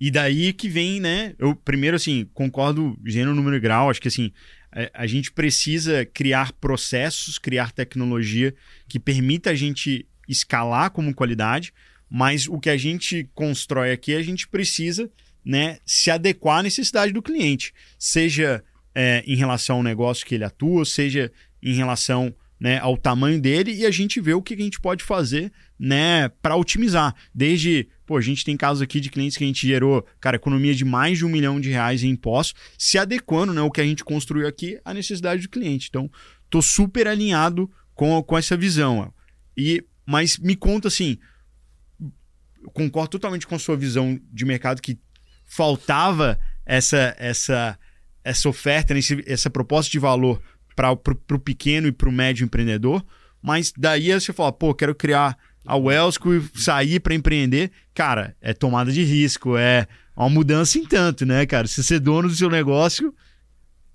E daí que vem, né? Eu primeiro assim, concordo gênero, número e grau, acho que assim, a, a gente precisa criar processos, criar tecnologia que permita a gente escalar como qualidade, mas o que a gente constrói aqui, a gente precisa né, se adequar à necessidade do cliente, seja é, em relação ao negócio que ele atua, seja em relação né, ao tamanho dele e a gente vê o que a gente pode fazer né, para otimizar. Desde, pô, a gente tem casos aqui de clientes que a gente gerou, cara, economia de mais de um milhão de reais em impostos, se adequando né, o que a gente construiu aqui à necessidade do cliente. Então, tô super alinhado com, com essa visão. E, mas me conta assim, concordo totalmente com a sua visão de mercado que faltava essa essa essa oferta, essa proposta de valor para o pequeno e para o médio empreendedor, mas daí você fala, pô, quero criar a Wellsco e sair para empreender. Cara, é tomada de risco, é uma mudança em tanto, né, cara? Se ser dono do seu negócio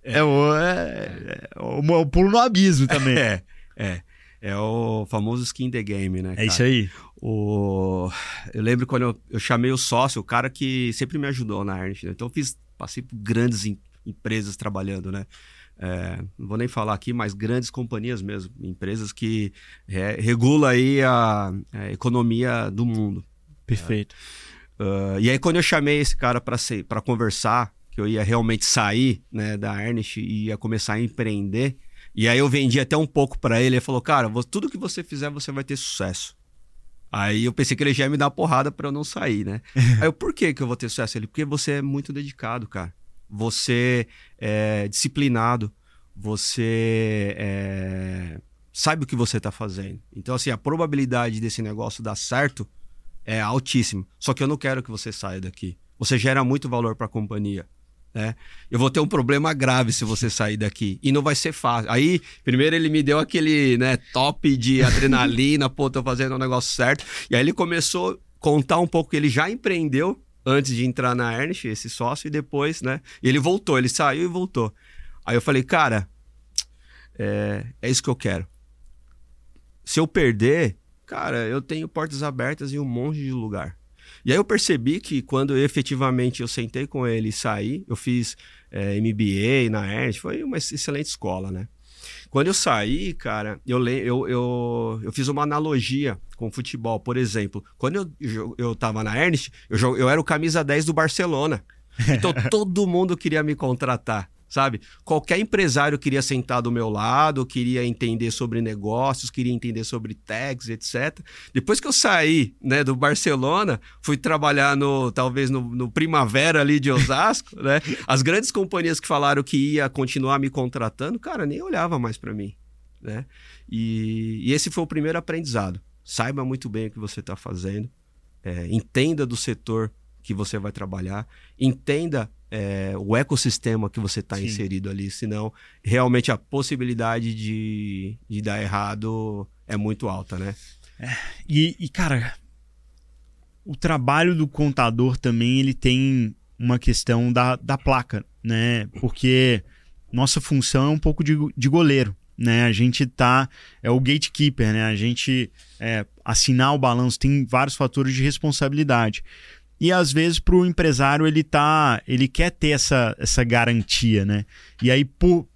é, é, o, é, é o, pulo no abismo também. É, é. É o famoso skin the game, né? É cara? É isso aí. O... Eu lembro quando eu, eu, chamei o sócio, o cara que sempre me ajudou na Ernst. Né? Então eu fiz, passei por grandes em, empresas trabalhando, né? É, não vou nem falar aqui, mas grandes companhias mesmo, empresas que é, regulam aí a, a, economia do mundo. Perfeito. Uh, e aí quando eu chamei esse cara para conversar, que eu ia realmente sair né, da Ernest e ia começar a empreender, e aí eu vendi até um pouco para ele, ele falou, cara, tudo que você fizer você vai ter sucesso. Aí eu pensei que ele já ia me dar uma porrada para eu não sair, né? aí eu, por que que eu vou ter sucesso? Ele, porque você é muito dedicado, cara você é disciplinado, você é, sabe o que você está fazendo. Então, assim, a probabilidade desse negócio dar certo é altíssima. Só que eu não quero que você saia daqui. Você gera muito valor para a companhia. né? Eu vou ter um problema grave se você sair daqui. E não vai ser fácil. Aí, primeiro ele me deu aquele, né, top de adrenalina, pô, tô fazendo o negócio certo. E aí ele começou a contar um pouco que ele já empreendeu antes de entrar na Ernest, esse sócio, e depois, né? E ele voltou, ele saiu e voltou. Aí eu falei, cara, é, é isso que eu quero. Se eu perder, cara, eu tenho portas abertas em um monte de lugar. E aí eu percebi que quando efetivamente eu sentei com ele e saí, eu fiz é, MBA na Ernst, foi uma excelente escola, né? Quando eu saí, cara, eu, eu, eu, eu fiz uma analogia com o futebol. Por exemplo, quando eu, eu tava na Ernst, eu, eu era o camisa 10 do Barcelona. Então todo mundo queria me contratar sabe? Qualquer empresário queria sentar do meu lado, queria entender sobre negócios, queria entender sobre tags, etc. Depois que eu saí, né, do Barcelona, fui trabalhar no talvez no, no Primavera ali de Osasco, né? As grandes companhias que falaram que ia continuar me contratando, cara, nem olhava mais para mim, né? E, e, esse foi o primeiro aprendizado. Saiba muito bem o que você está fazendo, é, entenda do setor que você vai trabalhar, entenda é, o ecossistema que você está inserido ali, senão realmente a possibilidade de, de dar errado é muito alta, né? É, e, e, cara, o trabalho do contador também ele tem uma questão da, da placa, né? Porque nossa função é um pouco de, de goleiro, né? A gente tá é o gatekeeper, né? A gente é, assinar o balanço tem vários fatores de responsabilidade. E às vezes para o empresário ele tá, ele quer ter essa, essa garantia, né? E aí por,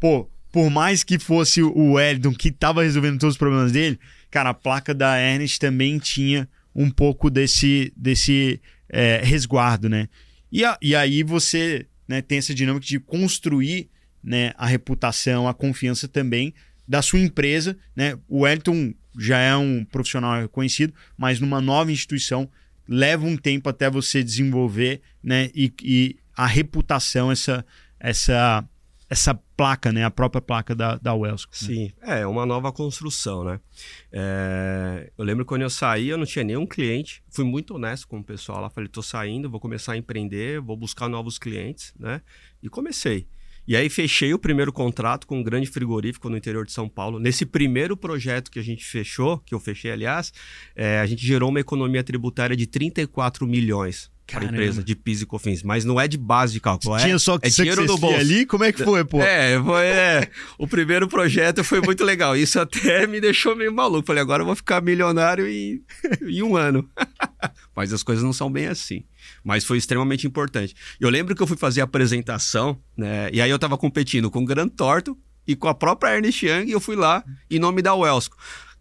pô, por mais que fosse o Wellington que estava resolvendo todos os problemas dele, cara, a placa da Ernest também tinha um pouco desse, desse é, resguardo, né? E, a, e aí você né, tem essa dinâmica de construir né, a reputação, a confiança também da sua empresa, né? O Wellington já é um profissional reconhecido, mas numa nova instituição leva um tempo até você desenvolver, né? E, e a reputação, essa, essa, essa placa, né? A própria placa da, da Wellsco. Né? Sim, é uma nova construção, né? É, eu lembro quando eu saí, eu não tinha nenhum cliente. Fui muito honesto com o pessoal lá. Falei, tô saindo, vou começar a empreender, vou buscar novos clientes, né? E comecei. E aí fechei o primeiro contrato com um grande frigorífico no interior de São Paulo. Nesse primeiro projeto que a gente fechou, que eu fechei, aliás, é, a gente gerou uma economia tributária de 34 milhões para a empresa de PIS e COFINS, mas não é de base de cálculo. Tinha é, só que é dinheiro no bolso. ali? Como é que foi, pô? É, foi, é, o primeiro projeto foi muito legal. Isso até me deixou meio maluco. Falei, agora eu vou ficar milionário em, em um ano. mas as coisas não são bem assim mas foi extremamente importante. Eu lembro que eu fui fazer a apresentação, né? E aí eu estava competindo com o Gran Torto e com a própria Ernest Young e eu fui lá em nome da Welsco.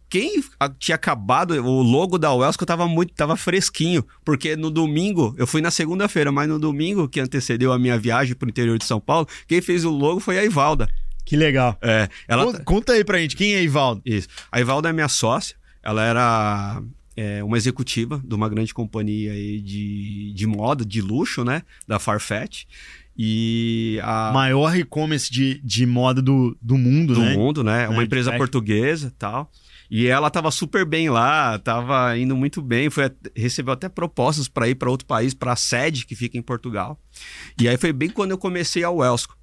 Quem tinha acabado, o logo da Welsco tava muito, tava fresquinho, porque no domingo, eu fui na segunda-feira, mas no domingo que antecedeu a minha viagem para o interior de São Paulo, quem fez o logo foi a Ivalda. Que legal. É, ela... Conta, conta aí pra gente, quem é a Ivalda? Isso. A Ivalda é minha sócia, ela era é, uma executiva de uma grande companhia aí de, de moda, de luxo, né? Da Farfetch. E a... Maior e-commerce de, de moda do, do mundo, do né? Do mundo, né? Uma empresa portuguesa tal. E ela estava super bem lá, estava indo muito bem, foi, recebeu até propostas para ir para outro país, para a sede que fica em Portugal. E aí foi bem quando eu comecei a Wellsco.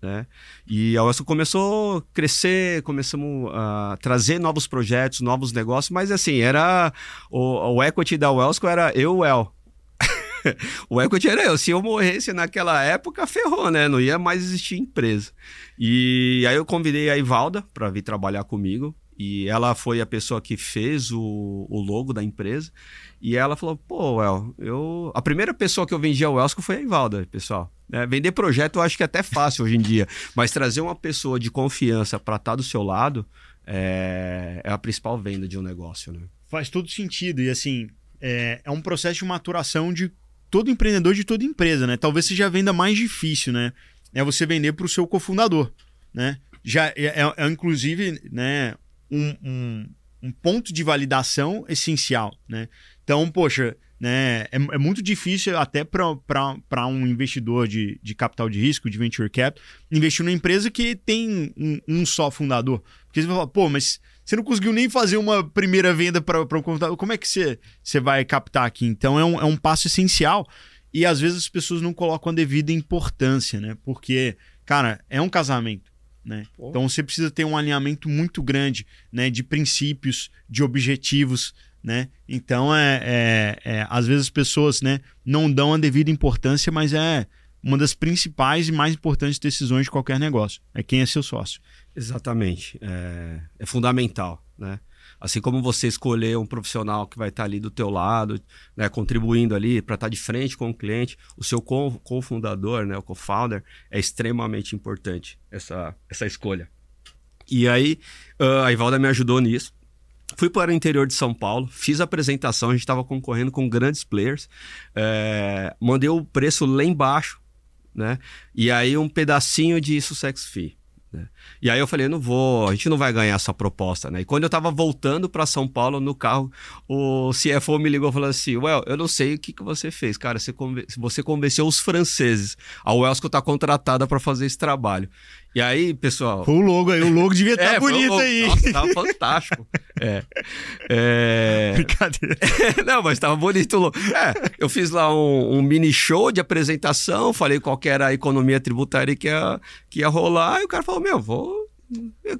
Né? E a UESCO começou a crescer, começamos a trazer novos projetos, novos negócios, mas assim, era o, o equity da Wellsco era eu, El. o equity era eu. Se eu morresse naquela época, ferrou, né? Não ia mais existir empresa. E aí eu convidei a Ivalda para vir trabalhar comigo. E ela foi a pessoa que fez o, o logo da empresa. E ela falou: pô, El, eu. A primeira pessoa que eu vendi ao Elsco foi a Ivalda, pessoal. É, vender projeto eu acho que é até fácil hoje em dia, mas trazer uma pessoa de confiança para estar tá do seu lado é, é, a principal venda de um negócio, né? Faz todo sentido. E assim, é, é um processo de maturação de todo empreendedor, de toda empresa, né? Talvez seja a venda mais difícil, né? É você vender para o seu cofundador, né? Já é, é, é inclusive, né, um, um, um ponto de validação essencial, né? Então, poxa, né, é, é muito difícil até para um investidor de, de capital de risco, de venture cap, investir numa empresa que tem um, um só fundador. Porque você vai falar, pô, mas você não conseguiu nem fazer uma primeira venda para um computador, como é que você, você vai captar aqui? Então, é um, é um passo essencial. E às vezes as pessoas não colocam a devida importância, né? Porque, cara, é um casamento. Né? Então você precisa ter um alinhamento muito grande né, de princípios, de objetivos. Né? Então, é, é, é, às vezes as pessoas né, não dão a devida importância, mas é uma das principais e mais importantes decisões de qualquer negócio. É quem é seu sócio. Exatamente. É, é fundamental. Né? Assim como você escolher um profissional que vai estar ali do teu lado, né, contribuindo ali para estar de frente com o cliente, o seu cofundador, né, o co-founder, é extremamente importante essa, essa escolha. E aí, uh, a Ivalda me ajudou nisso. Fui para o interior de São Paulo, fiz a apresentação, a gente estava concorrendo com grandes players, é, mandei o preço lá embaixo, né? E aí um pedacinho de Sussex Fee. Né? E aí eu falei, não vou, a gente não vai ganhar essa proposta, né? E quando eu tava voltando para São Paulo no carro, o CFO me ligou falando assim, Well, eu não sei o que, que você fez, cara, você, conven você convenceu os franceses, a Wellsco tá contratada para fazer esse trabalho. E aí, pessoal. o logo aí, o logo devia estar tá é, bonito aí. Nossa, tava fantástico. é. é... Brincadeira. Não, mas tava bonito o logo. É, eu fiz lá um, um, mini show de apresentação, falei qual era a economia tributária que ia, que ia rolar, e o cara falou: Meu, vou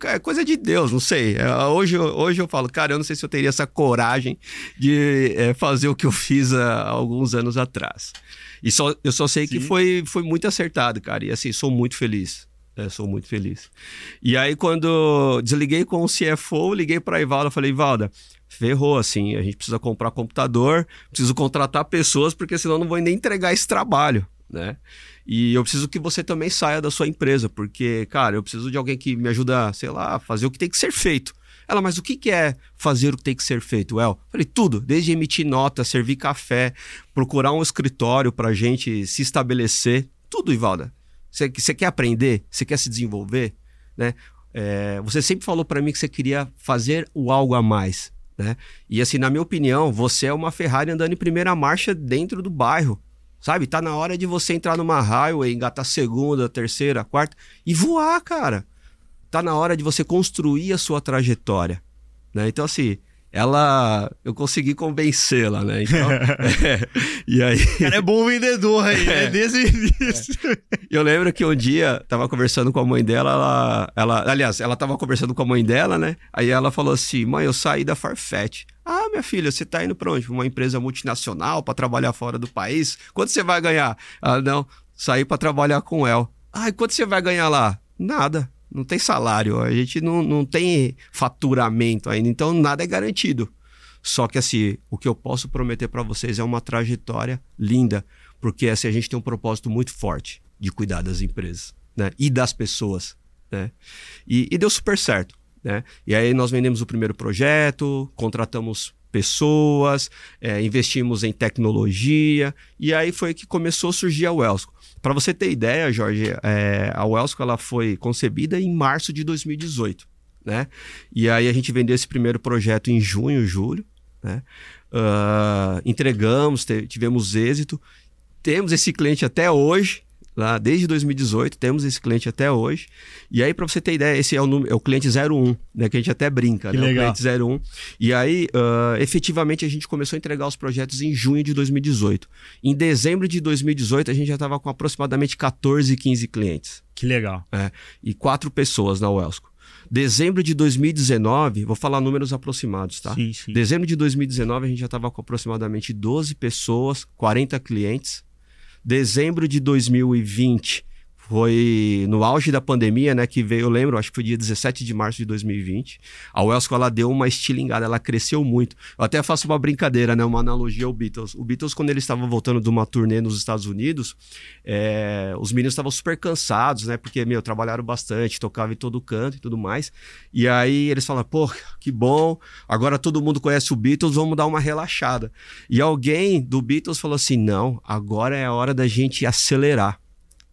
é coisa de Deus, não sei. É, hoje, hoje eu falo, cara, eu não sei se eu teria essa coragem de é, fazer o que eu fiz há alguns anos atrás. E só, eu só sei Sim. que foi, foi muito acertado, cara. E assim, sou muito feliz. É, sou muito feliz. E aí, quando desliguei com o CFO, liguei para a Ivalda, falei, Ivalda, ferrou, assim, a gente precisa comprar computador, preciso contratar pessoas, porque senão não vou nem entregar esse trabalho, né? E eu preciso que você também saia da sua empresa, porque, cara, eu preciso de alguém que me ajuda, sei lá, a fazer o que tem que ser feito. Ela, mas o que, é fazer o que tem que ser feito, El? Falei, tudo, desde emitir nota, servir café, procurar um escritório para gente se estabelecer, tudo, Ivalda. Você, quer aprender? Você quer se desenvolver? Né? É, você sempre falou para mim que você queria fazer o algo a mais. Né? E assim, na minha opinião, você é uma Ferrari andando em primeira marcha dentro do bairro. Sabe? Tá na hora de você entrar numa highway, engatar segunda, terceira, quarta e voar, cara. Tá na hora de você construir a sua trajetória. Né? Então, assim, ela eu consegui convencê-la, né? Então, é, e aí. Cara, é bom vendedor aí, né? é, Desde o início. É. Eu lembro que um dia tava conversando com a mãe dela, ela, ela, aliás, ela tava conversando com a mãe dela, né? Aí ela falou assim: "Mãe, eu saí da Farfetch". Ah, minha filha, você tá indo para onde? Uma empresa multinacional para trabalhar fora do país? Quanto você vai ganhar? Ah, não, saí para trabalhar com ela. Ah, e quanto você vai ganhar lá? Nada não tem salário, a gente não, não tem faturamento ainda, então nada é garantido. Só que assim, o que eu posso prometer para vocês é uma trajetória linda, porque assim, a gente tem um propósito muito forte de cuidar das empresas né? e das pessoas. Né? E, e deu super certo. Né? E aí nós vendemos o primeiro projeto, contratamos pessoas, é, investimos em tecnologia, e aí foi que começou a surgir a Wellsco. Para você ter ideia, Jorge, é, a Wellsco ela foi concebida em março de 2018. Né? E aí a gente vendeu esse primeiro projeto em junho, julho. Né? Uh, entregamos, tivemos êxito. Temos esse cliente até hoje, lá desde 2018, temos esse cliente até hoje. E aí, para você ter ideia, esse é o, número, é o cliente 01, né? Que a gente até brinca, que né? Legal. O cliente 01. E aí, uh, efetivamente, a gente começou a entregar os projetos em junho de 2018. Em dezembro de 2018, a gente já estava com aproximadamente 14, 15 clientes. Que legal. É, e quatro pessoas na Wellsco. Dezembro de 2019, vou falar números aproximados, tá? Sim, sim. Dezembro de 2019, a gente já estava com aproximadamente 12 pessoas, 40 clientes dezembro de 2020 foi no auge da pandemia, né, que veio, eu lembro, acho que foi dia 17 de março de 2020. A Wellsco, ela deu uma estilingada, ela cresceu muito. Eu até faço uma brincadeira, né, uma analogia ao Beatles. O Beatles, quando eles estavam voltando de uma turnê nos Estados Unidos, é, os meninos estavam super cansados, né, porque, meu, trabalharam bastante, tocavam em todo canto e tudo mais. E aí eles falaram, pô, que bom, agora todo mundo conhece o Beatles, vamos dar uma relaxada. E alguém do Beatles falou assim, não, agora é a hora da gente acelerar.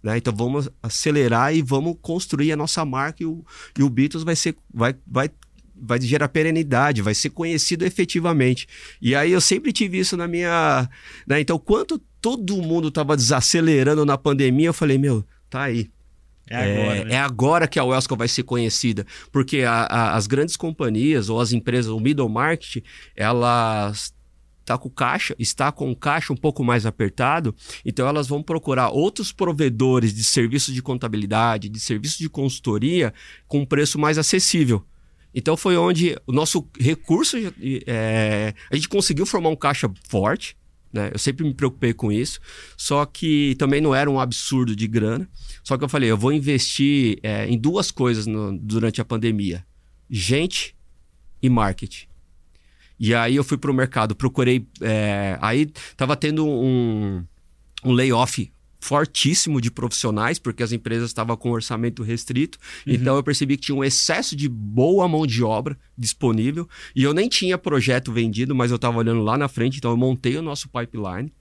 Né? Então vamos acelerar e vamos construir a nossa marca e o, e o Beatles vai ser vai, vai vai gerar perenidade, vai ser conhecido efetivamente. E aí eu sempre tive isso na minha. Né? Então, quanto todo mundo estava desacelerando na pandemia, eu falei, meu, tá aí. É agora, é, né? é agora que a Wellsco vai ser conhecida. Porque a, a, as grandes companhias ou as empresas, o middle market, elas tá com caixa, está com o caixa um pouco mais apertado, então elas vão procurar outros provedores de serviços de contabilidade, de serviços de consultoria com preço mais acessível. Então foi onde o nosso recurso, é, a gente conseguiu formar um caixa forte, né? Eu sempre me preocupei com isso, só que também não era um absurdo de grana. Só que eu falei, eu vou investir é, em duas coisas no, durante a pandemia: gente e marketing. E aí eu fui para o mercado, procurei. É, aí tava tendo um, um layoff fortíssimo de profissionais, porque as empresas estavam com orçamento restrito. Uhum. Então eu percebi que tinha um excesso de boa mão de obra disponível. E eu nem tinha projeto vendido, mas eu estava olhando lá na frente, então eu montei o nosso pipeline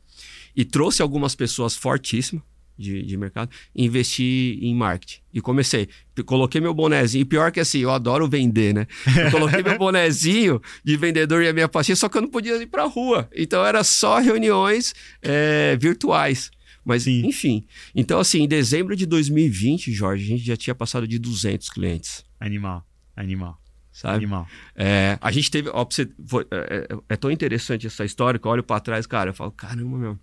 e trouxe algumas pessoas fortíssimas. De, de mercado, investi em marketing. E comecei. Coloquei meu bonezinho. E pior que assim, eu adoro vender, né? Eu coloquei meu bonezinho de vendedor e a minha pastinha, só que eu não podia ir pra rua. Então era só reuniões é, virtuais. Mas, Sim. enfim. Então, assim, em dezembro de 2020, Jorge, a gente já tinha passado de 200 clientes. Animal, animal. Sabe? Animal. É, a gente teve. Ó, você, foi, é, é, tão interessante essa história que eu olho para trás, cara, eu falo, caramba, meu.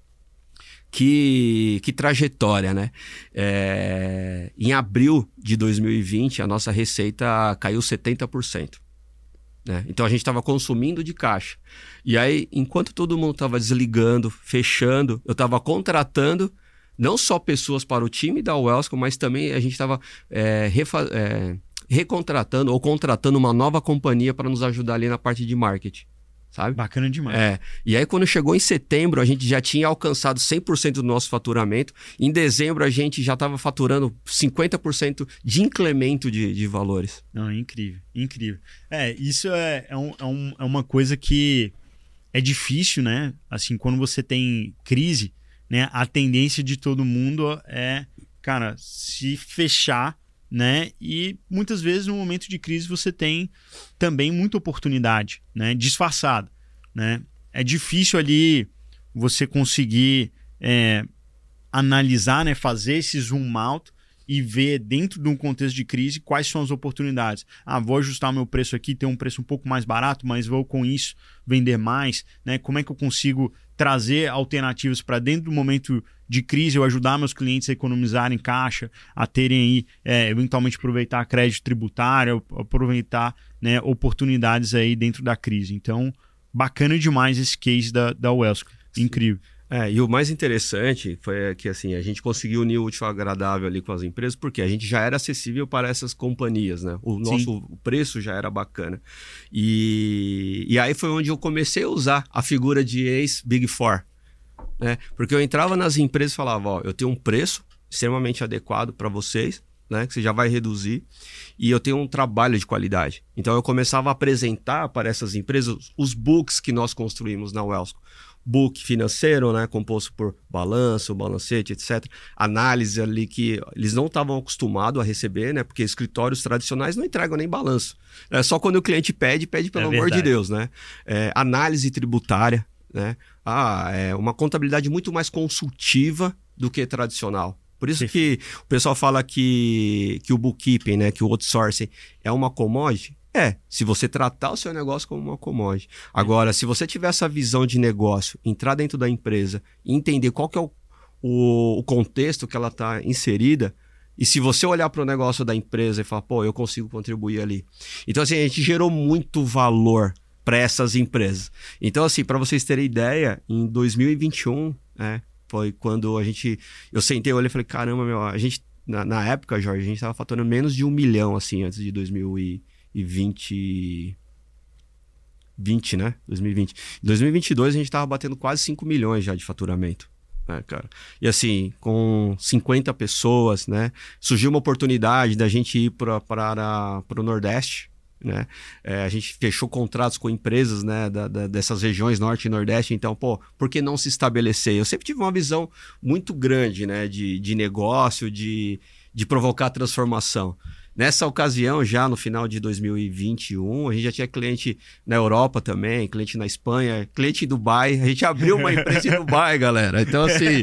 Que, que trajetória, né? É, em abril de 2020, a nossa receita caiu 70%. Né? Então a gente estava consumindo de caixa. E aí, enquanto todo mundo estava desligando, fechando, eu estava contratando não só pessoas para o time da Wellscom, mas também a gente estava é, é, recontratando ou contratando uma nova companhia para nos ajudar ali na parte de marketing sabe? Bacana demais. É. E aí, quando chegou em setembro, a gente já tinha alcançado 100% do nosso faturamento. Em dezembro, a gente já estava faturando 50% de incremento de, de valores. Não, incrível, incrível. É, isso é, é, um, é, um, é uma coisa que é difícil, né? Assim, quando você tem crise, né? A tendência de todo mundo é, cara, se fechar né? E muitas vezes no momento de crise você tem também muita oportunidade, né? Disfarçada, né? É difícil ali você conseguir é, analisar, né? Fazer esse zoom out e ver dentro de um contexto de crise quais são as oportunidades. Ah, vou ajustar meu preço aqui, ter um preço um pouco mais barato, mas vou com isso vender mais, né? Como é que eu consigo trazer alternativas para dentro do momento de crise, eu ajudar meus clientes a economizarem caixa, a terem aí, é, eventualmente aproveitar crédito tributário, aproveitar né, oportunidades aí dentro da crise. Então, bacana demais esse case da, da Wellsco. Incrível. É, e o mais interessante foi que assim, a gente conseguiu unir o útil agradável ali com as empresas, porque a gente já era acessível para essas companhias, né? O nosso preço já era bacana. E, e aí foi onde eu comecei a usar a figura de ex-Big Four. Né? Porque eu entrava nas empresas e falava: Ó, eu tenho um preço extremamente adequado para vocês, né? Que você já vai reduzir, e eu tenho um trabalho de qualidade. Então eu começava a apresentar para essas empresas os books que nós construímos na Wellsco book financeiro, né, composto por balanço, balancete, etc. Análise ali que eles não estavam acostumados a receber, né, porque escritórios tradicionais não entregam nem balanço. É só quando o cliente pede, pede pelo é amor de Deus, né? É, análise tributária, né? Ah, é uma contabilidade muito mais consultiva do que tradicional. Por isso Sim. que o pessoal fala que, que o bookkeeping, né, que o outsourcing é uma commodity. É, se você tratar o seu negócio como uma commodity. Agora, se você tiver essa visão de negócio, entrar dentro da empresa entender qual que é o, o, o contexto que ela está inserida, e se você olhar para o negócio da empresa e falar, pô, eu consigo contribuir ali. Então, assim, a gente gerou muito valor para essas empresas. Então, assim, para vocês terem ideia, em 2021, né, foi quando a gente. Eu sentei, olhei e falei, caramba, meu, a gente. Na, na época, Jorge, a gente estava faturando menos de um milhão, assim, antes de 2020. 20, né? 2020. Em 2022 a gente estava batendo quase 5 milhões já de faturamento. Né, cara? E assim, com 50 pessoas, né? Surgiu uma oportunidade da gente ir para o Nordeste, né? É, a gente fechou contratos com empresas né, da, da, dessas regiões norte e nordeste, então, pô, por que não se estabelecer? Eu sempre tive uma visão muito grande né, de, de negócio, de, de provocar transformação. Nessa ocasião, já no final de 2021, a gente já tinha cliente na Europa também, cliente na Espanha, cliente em Dubai. A gente abriu uma empresa em Dubai, galera. Então, assim,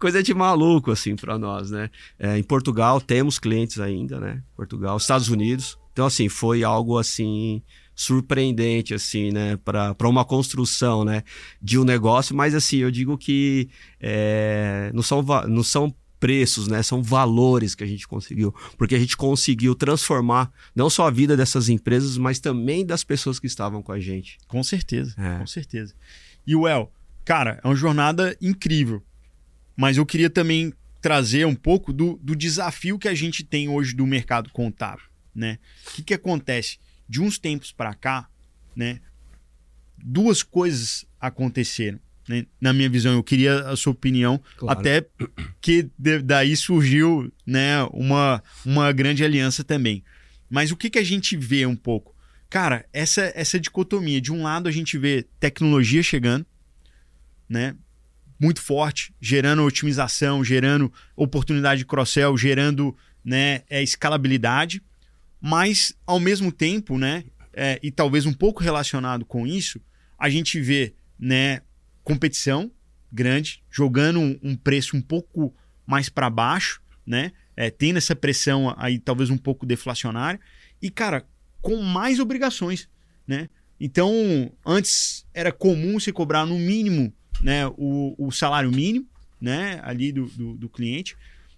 coisa de maluco, assim, para nós, né? É, em Portugal, temos clientes ainda, né? Portugal, Estados Unidos. Então, assim, foi algo assim surpreendente, assim, né, para uma construção, né, de um negócio, mas assim, eu digo que é, não, são, não são preços, né? São valores que a gente conseguiu, porque a gente conseguiu transformar não só a vida dessas empresas, mas também das pessoas que estavam com a gente. Com certeza, é. com certeza. E o El, cara, é uma jornada incrível, mas eu queria também trazer um pouco do, do desafio que a gente tem hoje do mercado contábil, né? O que, que acontece? De uns tempos para cá, né? Duas coisas aconteceram. Né? Na minha visão, eu queria a sua opinião, claro. até que daí surgiu né, uma, uma grande aliança também. Mas o que, que a gente vê um pouco? Cara, essa, essa dicotomia. De um lado, a gente vê tecnologia chegando, né? Muito forte, gerando otimização, gerando oportunidade de cross-sell, gerando né, é, escalabilidade. Mas, ao mesmo tempo, né? É, e talvez um pouco relacionado com isso, a gente vê né, competição grande, jogando um, preço um pouco mais para baixo, né? É, tendo essa pressão aí talvez um pouco deflacionária e cara com mais obrigações, né? Então antes era comum se cobrar no mínimo, né, o, o salário mínimo, né, ali do, do, do cliente,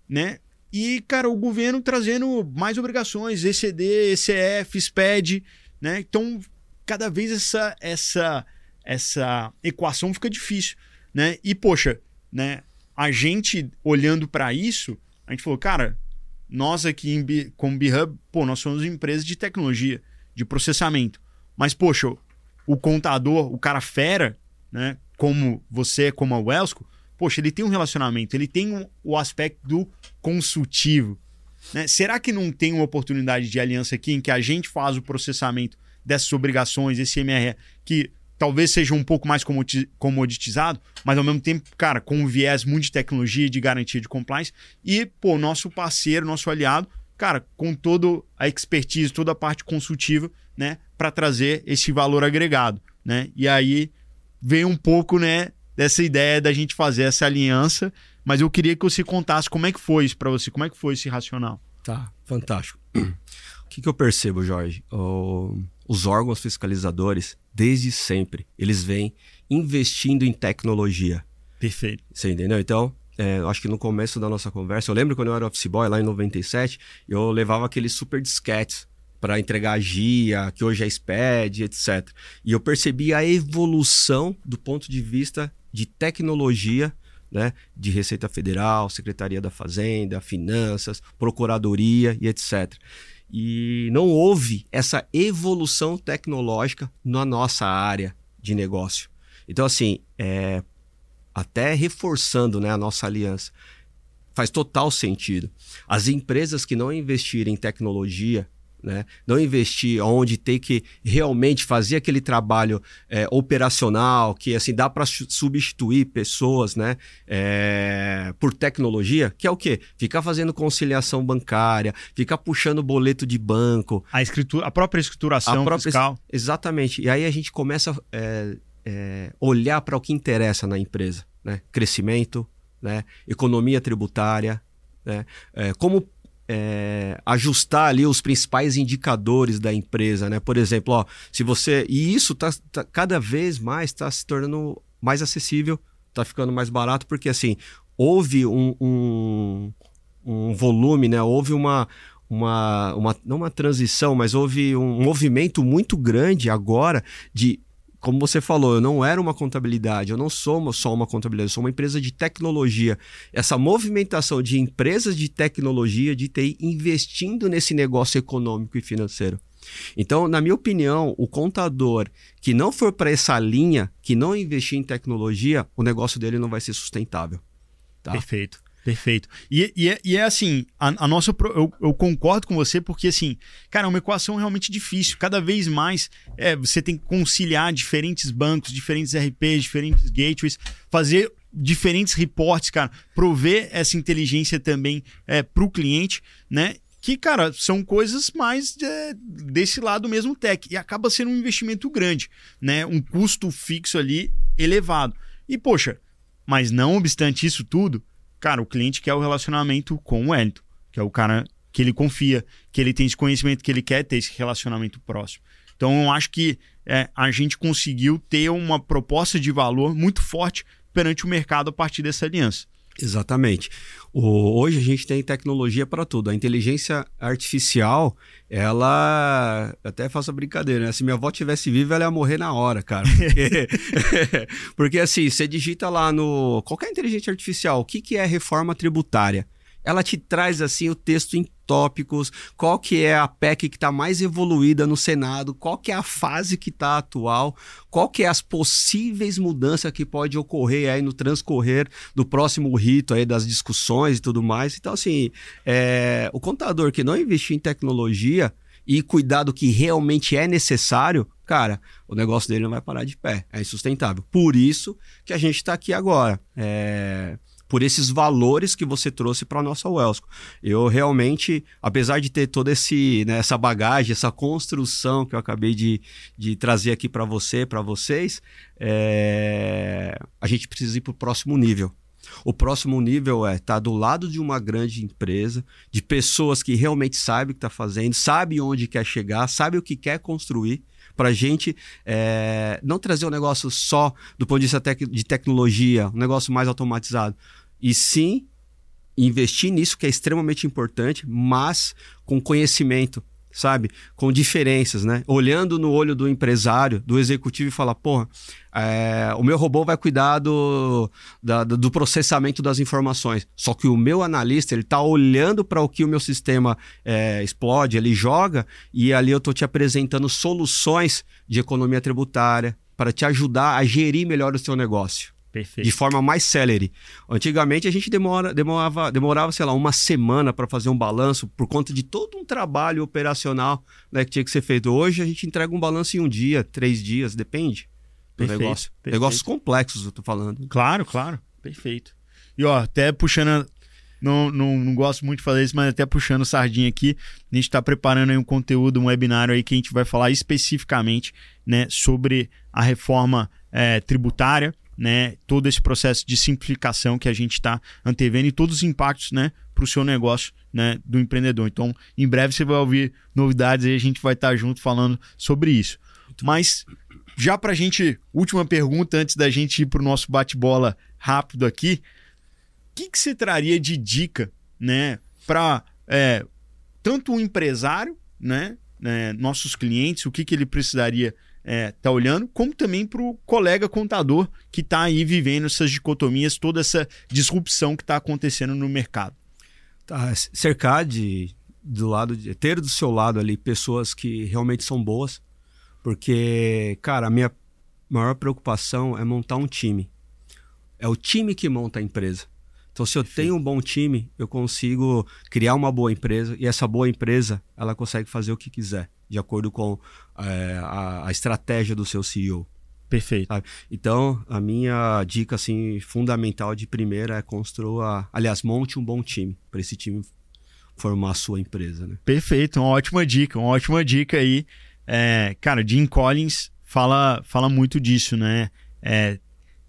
né? E cara o governo trazendo mais obrigações, ECD, ECF, SPED, né? Então cada vez essa essa essa equação fica difícil, né? E poxa, né? A gente olhando para isso, a gente falou, cara, nós aqui em, como BeHub, pô, nós somos empresas de tecnologia, de processamento. Mas poxa, o contador, o cara fera, né? Como você, como a Wellsco, poxa, ele tem um relacionamento, ele tem um, o aspecto do consultivo. Né? Será que não tem uma oportunidade de aliança aqui em que a gente faz o processamento dessas obrigações, esse MRE, que talvez seja um pouco mais comoditizado, mas ao mesmo tempo, cara, com um viés muito de tecnologia de garantia de compliance. E, pô, nosso parceiro, nosso aliado, cara, com toda a expertise, toda a parte consultiva, né, para trazer esse valor agregado, né? E aí vem um pouco, né, dessa ideia da gente fazer essa aliança, mas eu queria que você contasse como é que foi isso para você, como é que foi esse racional. Tá, fantástico. O que, que eu percebo, Jorge? O os órgãos fiscalizadores, desde sempre, eles vêm investindo em tecnologia. Perfeito. Você entendeu? Então, é, acho que no começo da nossa conversa, eu lembro quando eu era office boy, lá em 97, eu levava aqueles super disquetes para entregar a GIA, que hoje é SPED, etc. E eu percebi a evolução do ponto de vista de tecnologia né, de Receita Federal, Secretaria da Fazenda, Finanças, Procuradoria e etc e não houve essa evolução tecnológica na nossa área de negócio. Então, assim, é, até reforçando né, a nossa aliança, faz total sentido. As empresas que não investirem em tecnologia né? Não investir onde tem que realmente fazer aquele trabalho é, operacional, que assim dá para substituir pessoas né? É, por tecnologia, que é o quê? Ficar fazendo conciliação bancária, ficar puxando boleto de banco. A, escritura, a própria escrituração a própria, fiscal. Exatamente. E aí a gente começa a é, é olhar para o que interessa na empresa. Né? Crescimento, né? economia tributária, né? É, como é, ajustar ali os principais indicadores da empresa, né? Por exemplo, ó, se você. E isso tá, tá cada vez mais está se tornando mais acessível, está ficando mais barato, porque assim, houve um, um, um volume, né? Houve uma, uma, uma, não uma transição, mas houve um movimento muito grande agora de como você falou, eu não era uma contabilidade, eu não sou só uma contabilidade, eu sou uma empresa de tecnologia. Essa movimentação de empresas de tecnologia, de TI, investindo nesse negócio econômico e financeiro. Então, na minha opinião, o contador que não for para essa linha, que não investir em tecnologia, o negócio dele não vai ser sustentável. Tá? Perfeito. Perfeito. E, e, é, e é assim, a, a nossa. Eu, eu, concordo com você, porque assim, cara, é uma equação realmente difícil. Cada vez mais é, você tem que conciliar diferentes bancos, diferentes RPs, diferentes gateways, fazer diferentes reportes, cara, prover essa inteligência também é, para o cliente, né? Que, cara, são coisas mais é, desse lado mesmo tech. E acaba sendo um investimento grande, né? Um custo fixo ali elevado. E, poxa, mas não obstante isso tudo, Cara, o cliente quer o relacionamento com o Wellington, que é o cara que ele confia, que ele tem esse conhecimento, que ele quer ter esse relacionamento próximo. Então eu acho que é, a gente conseguiu ter uma proposta de valor muito forte perante o mercado a partir dessa aliança. Exatamente. O, hoje a gente tem tecnologia para tudo. A inteligência artificial, ela. Até faço a brincadeira, né? Se minha avó tivesse viva, ela ia morrer na hora, cara. Porque, porque assim, você digita lá no. Qualquer inteligência artificial, o que, que é reforma tributária? Ela te traz assim o texto em tópicos, qual que é a PEC que está mais evoluída no Senado, qual que é a fase que está atual, qual que é as possíveis mudanças que pode ocorrer aí no transcorrer do próximo rito aí das discussões e tudo mais. Então assim, é, o contador que não investir em tecnologia e cuidar do que realmente é necessário, cara, o negócio dele não vai parar de pé, é insustentável. Por isso que a gente está aqui agora. É por esses valores que você trouxe para a nossa Wellsco. Eu realmente, apesar de ter toda esse, né, essa bagagem, essa construção que eu acabei de, de trazer aqui para você, para vocês, é... a gente precisa ir para o próximo nível. O próximo nível é estar tá do lado de uma grande empresa, de pessoas que realmente sabem o que está fazendo, sabem onde quer chegar, sabem o que quer construir, para a gente é, não trazer um negócio só do ponto de vista de tecnologia, um negócio mais automatizado, e sim investir nisso que é extremamente importante, mas com conhecimento, sabe? Com diferenças, né? Olhando no olho do empresário, do executivo e falar, porra, é, o meu robô vai cuidar do, da, do processamento das informações. Só que o meu analista, ele está olhando para o que o meu sistema é, explode, ele joga, e ali eu estou te apresentando soluções de economia tributária para te ajudar a gerir melhor o seu negócio. Perfeito. de forma mais célere. Antigamente a gente demora, demorava, demorava, sei lá, uma semana para fazer um balanço por conta de todo um trabalho operacional né, que tinha que ser feito. Hoje a gente entrega um balanço em um dia, três dias, depende do perfeito, negócio. Perfeito. Negócios complexos, eu tô falando. Claro, claro. Perfeito. E ó, até puxando. Não, não, não gosto muito de fazer isso, mas até puxando sardinha aqui, a gente está preparando aí um conteúdo, um webinário aí que a gente vai falar especificamente né, sobre a reforma é, tributária né, todo esse processo de simplificação que a gente está antevendo e todos os impactos né, para o seu negócio né, do empreendedor. Então, em breve você vai ouvir novidades e a gente vai estar tá junto falando sobre isso. Mas, já para a gente, última pergunta antes da gente ir para o nosso bate-bola rápido aqui: o que, que você traria de dica né, para é, tanto o empresário, né, né, nossos clientes, o que, que ele precisaria é, tá olhando, como também para o colega contador que está aí vivendo essas dicotomias, toda essa disrupção que está acontecendo no mercado. Tá, cercar de do lado de, ter do seu lado ali pessoas que realmente são boas, porque cara, a minha maior preocupação é montar um time. É o time que monta a empresa. Então, se eu tenho um bom time, eu consigo criar uma boa empresa e essa boa empresa ela consegue fazer o que quiser de acordo com é, a, a, estratégia do seu CEO. Perfeito. Sabe? Então, a minha dica assim fundamental de primeira é construa, aliás, monte um bom time para esse time formar a sua empresa. Né? Perfeito, uma ótima dica, uma ótima dica aí. É, cara, Jim Collins fala, fala muito disso, né? É,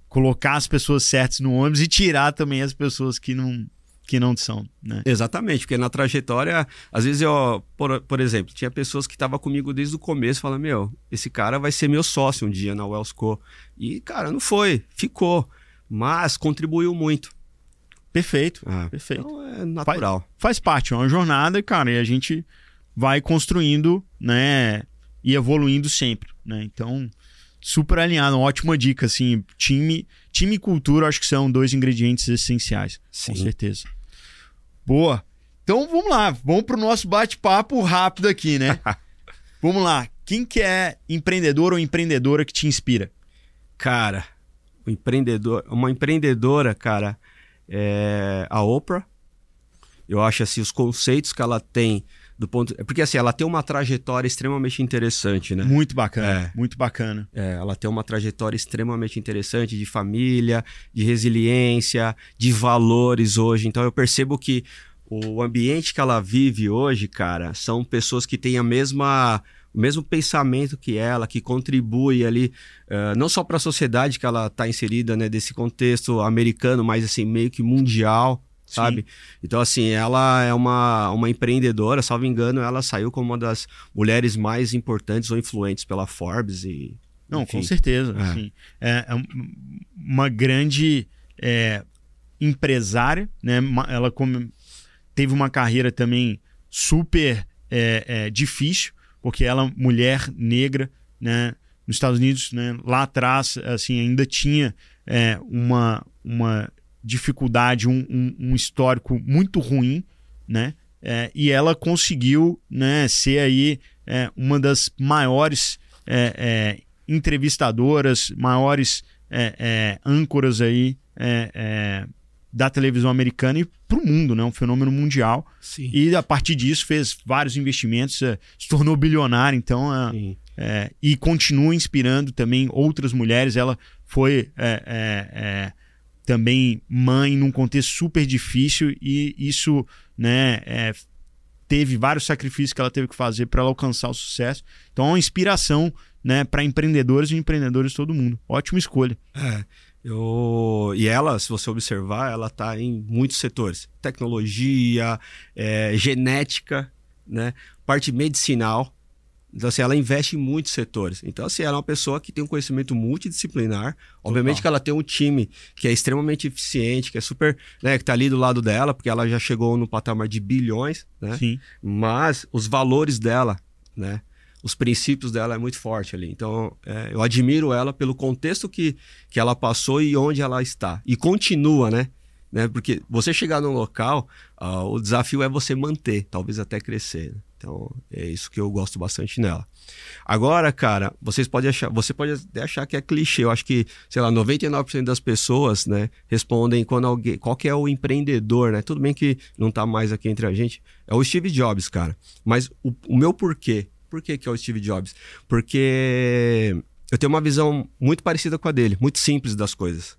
colocar as pessoas certas no ônibus e tirar também as pessoas que não, que não são, né? Exatamente, porque na trajetória, às vezes eu, por, por exemplo, tinha pessoas que estavam comigo desde o começo, falando, meu, esse cara vai ser meu sócio um dia na Wellsco. E, cara, não foi, ficou, mas contribuiu muito. Perfeito, ah, perfeito. Então é natural. Faz, faz parte, é uma jornada, cara, e a gente vai construindo, né, e evoluindo sempre, né? Então, super alinhado, uma ótima dica, assim, time, time e cultura acho que são dois ingredientes essenciais, Sim. com certeza. Boa. Então vamos lá, vamos para o nosso bate-papo rápido aqui, né? vamos lá. Quem que é empreendedor ou empreendedora que te inspira? Cara, o empreendedor, uma empreendedora, cara, é a Oprah. Eu acho assim os conceitos que ela tem do ponto porque assim ela tem uma trajetória extremamente interessante né? Muito bacana é, muito bacana. É, ela tem uma trajetória extremamente interessante de família de resiliência de valores hoje. Então eu percebo que o ambiente que ela vive hoje cara são pessoas que têm a mesma o mesmo pensamento que ela, que contribui ali, uh, não só para a sociedade que ela está inserida, né, desse contexto americano, mas assim, meio que mundial, sabe? Então, assim, ela é uma, uma empreendedora, salvo engano, ela saiu como uma das mulheres mais importantes ou influentes pela Forbes e. Não, enfim. com certeza. É. assim. É, é um- uma grande é, empresária, né? Ela come- teve uma carreira também super é, é, difícil, porque ela, mulher negra, né? Nos Estados Unidos, né? Lá atrás, assim, ainda tinha é, uma, uma dificuldade, um, um- um histórico muito ruim, né? É, e ela conseguiu, né? Ser aí é, uma das maiores é, é, entrevistadoras, maiores é, é, âncoras aí da televisão americana e para o mundo, né? Um fenômeno mundial. Sim. E a partir disso fez vários investimentos, se tornou bilionária, então e continua inspirando também outras mulheres. Ela foi também mãe num contexto super difícil e isso, né, é, teve vários sacrifícios que ela teve que fazer para ela alcançar o sucesso. Então é uma inspiração, né, para empreendedores e empreendedores de todo mundo. Ótima escolha. É. Eu... E ela, se você observar, ela está em muitos setores: tecnologia, é, genética, né? parte medicinal. Então, assim, ela investe em muitos setores. Então, assim, ela é uma pessoa que tem um conhecimento multidisciplinar. Obviamente Total. que ela tem um time que é extremamente eficiente, que é super, né, que tá ali do lado dela, porque ela já chegou no patamar de bilhões, né? Sim. mas os valores dela, né? Os princípios dela é muito forte ali. Então, é, eu admiro ela pelo contexto que, que ela passou e onde ela está. E continua, né? né? Porque você chegar num local, ah, o desafio é você manter, talvez até crescer. né? Então, é isso que eu gosto bastante nela. Agora, cara, vocês podem achar, você pode até achar que é clichê. Eu acho que, sei lá, 99% das pessoas, né, respondem quando alguém, qual que é o empreendedor, né? Tudo bem que não tá mais aqui entre a gente, é o Steve Jobs, cara. Mas o, o meu porquê, por que que é o Steve Jobs? Porque eu tenho uma visão muito parecida com a dele, muito simples das coisas.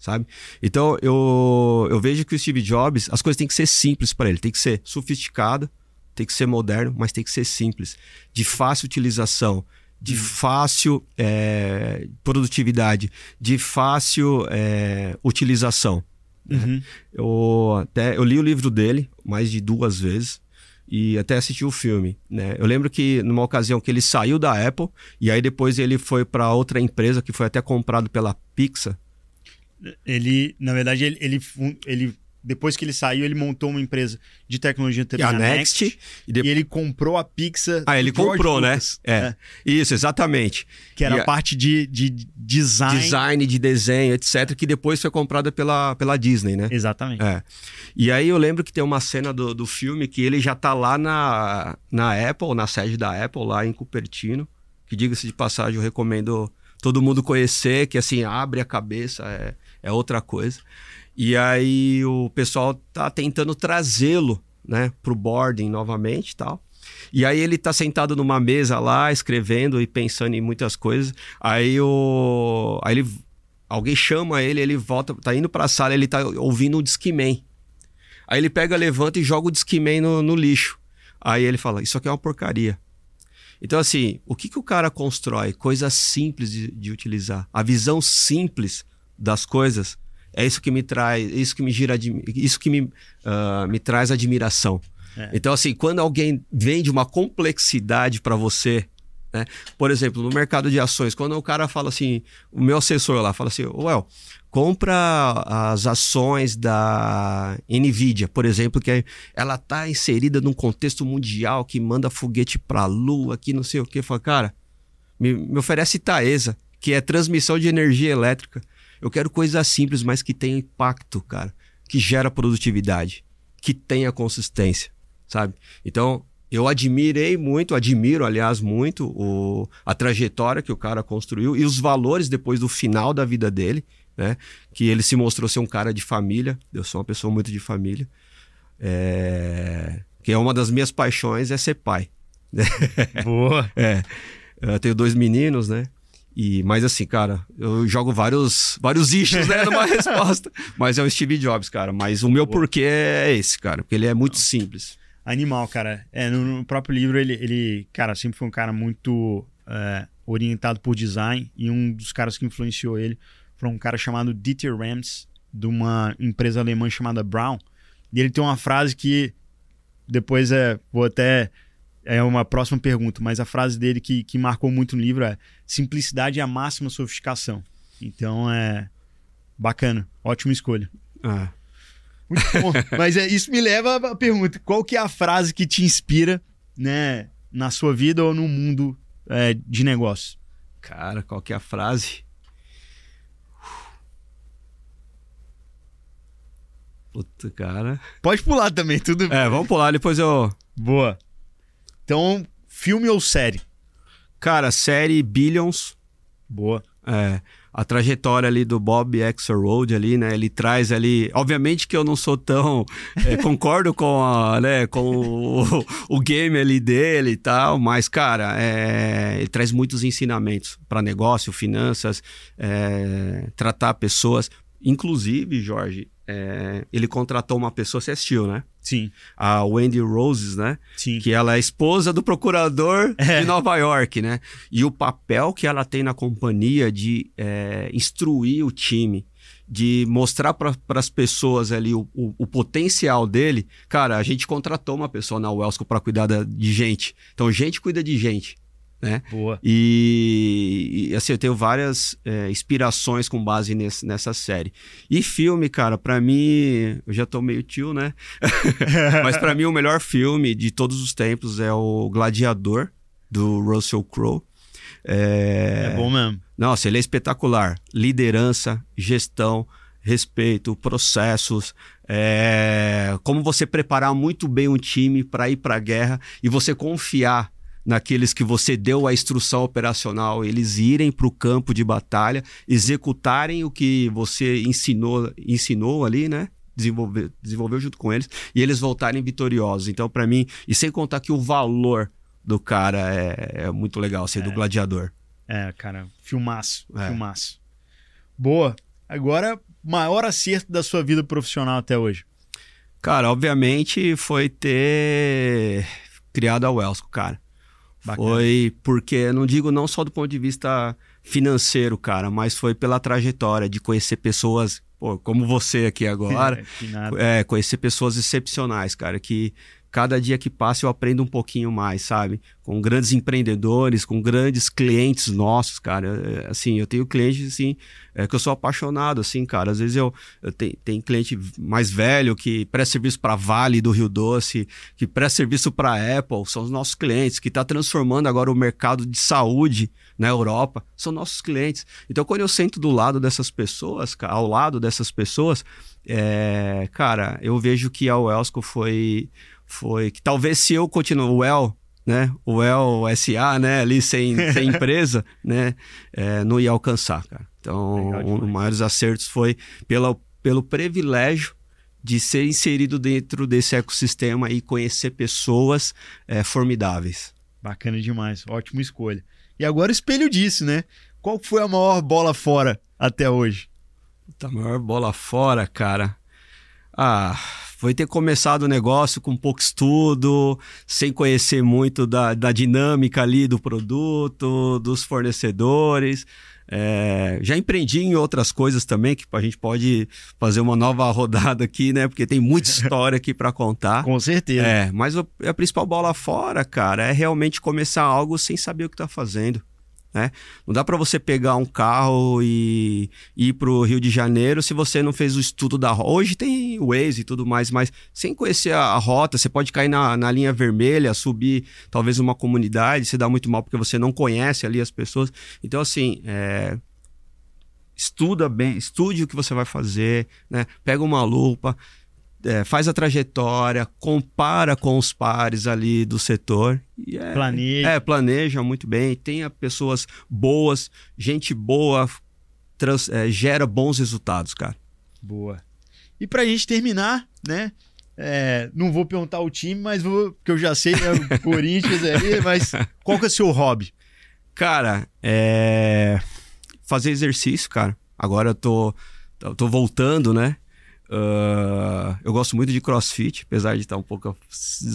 Sabe? Então eu, eu vejo que o Steve Jobs, as coisas têm que ser simples para ele, tem que ser sofisticado, tem que ser moderno, mas tem que ser simples, de fácil utilização, de fácil é, produtividade, de fácil é, utilização. Uhum. Eu até eu li o livro dele mais de duas vezes e até assisti o filme, né? Eu lembro que numa ocasião que ele saiu da Apple e aí depois ele foi para outra empresa que foi até comprado pela Pixar. Ele, na verdade, ele, ele, ele- depois que ele saiu, ele montou uma empresa de tecnologia E também, a Next, e e depois ele comprou a Pixar. Ah, ele comprou, né? Lucas, É. Isso, exatamente. Que era E a a- parte de, de design. Design de desenho, etc, que depois foi comprada pela, pela Disney, né? Exatamente. É. E aí eu lembro que tem uma cena do, do filme que ele já tá lá na, na Apple, na sede da Apple, lá em Cupertino. Que diga-se de passagem, eu recomendo todo mundo conhecer, que assim, abre a cabeça, é, é outra coisa. E aí o pessoal tá tentando trazê-lo, né, pro boarding novamente tal. E aí ele tá sentado numa mesa lá, escrevendo e pensando em muitas coisas. Aí o. Aí ele. Alguém chama ele, ele volta, tá indo pra sala, ele tá ouvindo um Discman. Aí ele pega, levanta e joga o Discman no, no lixo. Aí ele fala: Isso aqui é uma porcaria. Então, assim, o que, que o cara constrói? Coisas simples de, de utilizar. A visão simples das coisas é isso que me traz, isso que me gira, isso que me, ah, me traz admiração. É. Então, assim, quando alguém vende uma complexidade para você, né? Por exemplo, no mercado de ações, quando o cara fala assim, o meu assessor lá fala assim, well, compra as ações da Nvidia, por exemplo, que é- ela tá inserida num contexto mundial que manda foguete para a lua, que não sei o que, fala, cara, me, me oferece Taesa, que é transmissão de energia elétrica. Eu quero coisas simples, mas que tenham impacto, cara, que gera produtividade, que tenha consistência, sabe? Então, eu admirei muito, admiro, aliás, muito o, a trajetória que o cara construiu e os valores depois do final da vida dele, né? Que ele se mostrou ser um cara de família. Eu sou uma pessoa muito de família. É... Que é uma das minhas paixões é ser pai. Boa. É. Eu tenho dois meninos, né? E, mas assim, cara, eu jogo vários, vários issues, né, numa resposta. Mas é o Steve Jobs, cara. Mas o meu porquê é esse, cara. Porque ele é muito simples. Animal, cara. É, no, no próprio livro, ele, ele, cara, sempre foi um cara muito é, orientado por design. E um dos caras que influenciou ele foi um cara chamado Dieter Rams, de uma empresa alemã chamada Brown. E ele tem uma frase que depois é, vou até é uma próxima pergunta, mas a frase dele que, que marcou muito no livro é simplicidade é a máxima sofisticação. Então é bacana, ótima escolha. É. Muito bom. mas é, isso me leva à pergunta: qual que é a frase que te inspira, né, na sua vida ou no mundo é, de negócio? Cara, qual que é a frase? Puta, cara. Pode pular também, tudo É, vamos pular, depois eu. Boa. Então, filme ou série? Cara, série Billions. Boa. É, a trajetória ali do Bob Axelrod ali, né? Ele traz ali, obviamente que eu não sou tão é, concordo com a, né, com o, o, game ali dele e tal, mas cara, é, ele traz muitos ensinamentos para negócio, finanças, é, tratar pessoas, inclusive Jorge, é, ele contratou uma pessoa, você assistiu, né? Sim. A Wendy Roses, né? Sim. Que ela é esposa do procurador É. de Nova York, né? E o papel que ela tem na companhia de é, instruir o time, de mostrar para as pessoas ali o, o- o potencial dele. Cara, a gente contratou uma pessoa na Wellsco para cuidar da- de gente. Então, gente cuida de gente. Né? Boa. E, e, assim, eu tenho várias é, inspirações com base nesse- nessa série. E filme, cara, pra mim, eu já tô meio tio, né? Mas pra mim o melhor filme de todos os tempos é o Gladiador, do Russell Crowe. É, É bom mesmo. Nossa, ele é espetacular. Liderança, gestão, respeito, processos, é, como você preparar muito bem um time para ir para a guerra e você confiar naqueles que você deu a instrução operacional, eles irem para o campo de batalha, executarem o que você ensinou, ensinou ali, né? Desenvolver, desenvolveu junto com eles e eles voltarem vitoriosos. Então, para mim, e sem contar que o valor do cara é, é muito legal, ser do gladiador. É, cara, filmaço, É. filmaço. Boa. Agora, maior acerto da sua vida profissional até hoje. Cara, obviamente foi ter criado a Wellsco, cara. Bacana. Foi porque, não digo não só do ponto de vista financeiro, cara, mas foi pela trajetória de conhecer pessoas, pô, como você aqui agora, É, é, conhecer pessoas excepcionais, cara, que cada dia que passa eu aprendo um pouquinho mais, sabe? Com grandes empreendedores, com grandes clientes nossos, cara. É, Assim, eu tenho clientes, assim, é, que eu sou apaixonado, assim, cara. Às vezes eu, eu tenho, tem cliente mais velho que presta serviço para Vale do Rio Doce, que presta serviço para Apple, são os nossos clientes, que está transformando agora o mercado de saúde na Europa, são nossos clientes. Então, quando eu sento do lado dessas pessoas, ao lado dessas pessoas, é, cara, eu vejo que a Wellsco foi, foi que talvez se eu continuar o Well, né, o Well SA, né, ali sem, sem empresa, né, é, não ia alcançar, cara. Então, Legal um dos maiores acertos foi pela, pelo privilégio de ser inserido dentro desse ecossistema e conhecer pessoas é, formidáveis. Bacana demais. Ótima escolha. E agora espelho disso, né? Qual foi a maior bola fora até hoje? Puta, a maior bola fora, cara. Ah, foi ter começado o negócio com pouco estudo, sem conhecer muito da, da dinâmica ali do produto, dos fornecedores. É, já empreendi em outras coisas também, que a gente pode fazer uma nova rodada aqui, né? Porque tem muita história aqui para contar. Com certeza. É, mas a principal bola fora, cara, é realmente começar algo sem saber o que tá fazendo. Né? Não dá para você pegar um carro e ir pro Rio de Janeiro se você não fez o estudo da rota. Hoje tem Waze e tudo mais, mas sem conhecer a, rota, você pode cair na, na linha vermelha, subir talvez uma comunidade, se dá muito mal porque você não conhece ali as pessoas. Então, assim, é, estuda bem, estude o que você vai fazer, né? Pega uma lupa, é, faz a trajetória, compara com os pares ali do setor. E é, Planeja. É, planeja muito bem, tenha pessoas boas, gente boa, trans- é, gera bons resultados, cara. Boa. E pra gente terminar, né? é, não vou perguntar o time, mas vou, porque eu já sei, né? O Corinthians aí, mas qual que é o seu hobby? Cara, é. Fazer exercício, cara. Agora eu tô, eu tô voltando, né? Ah, eu gosto muito de crossfit, apesar de estar um pouco.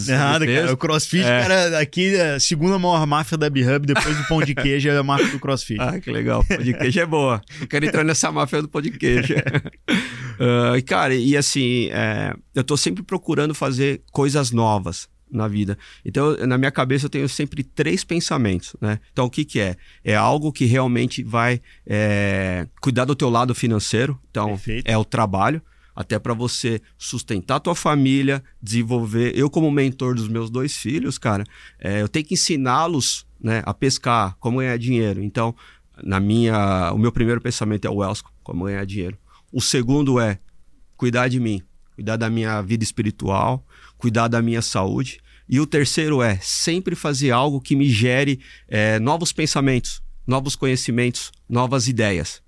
Nada, peso. cara. O CrossFit, É. cara, aqui é a segunda maior máfia da B-Hub, depois do pão de queijo, é a máfia do CrossFit. Ah, que legal. Pão de queijo é boa. Eu quero entrar nessa máfia do pão de queijo. Uh, cara, e assim, é, eu tô sempre procurando fazer coisas novas na vida. Então, na minha cabeça, eu tenho sempre três pensamentos, né? Então, o que que é? É algo que realmente vai é, cuidar do teu lado financeiro. Então, Perfeito. é o trabalho até para você sustentar tua família, desenvolver. Eu, como mentor dos meus dois filhos, cara, é, eu tenho que ensiná-los né, a pescar, como ganhar dinheiro. Então, na minha, o meu primeiro pensamento é o Welsco, como ganhar dinheiro. O segundo é cuidar de mim, cuidar da minha vida espiritual, cuidar da minha saúde. E o terceiro é sempre fazer algo que me gere é, novos pensamentos, novos conhecimentos, novas ideias.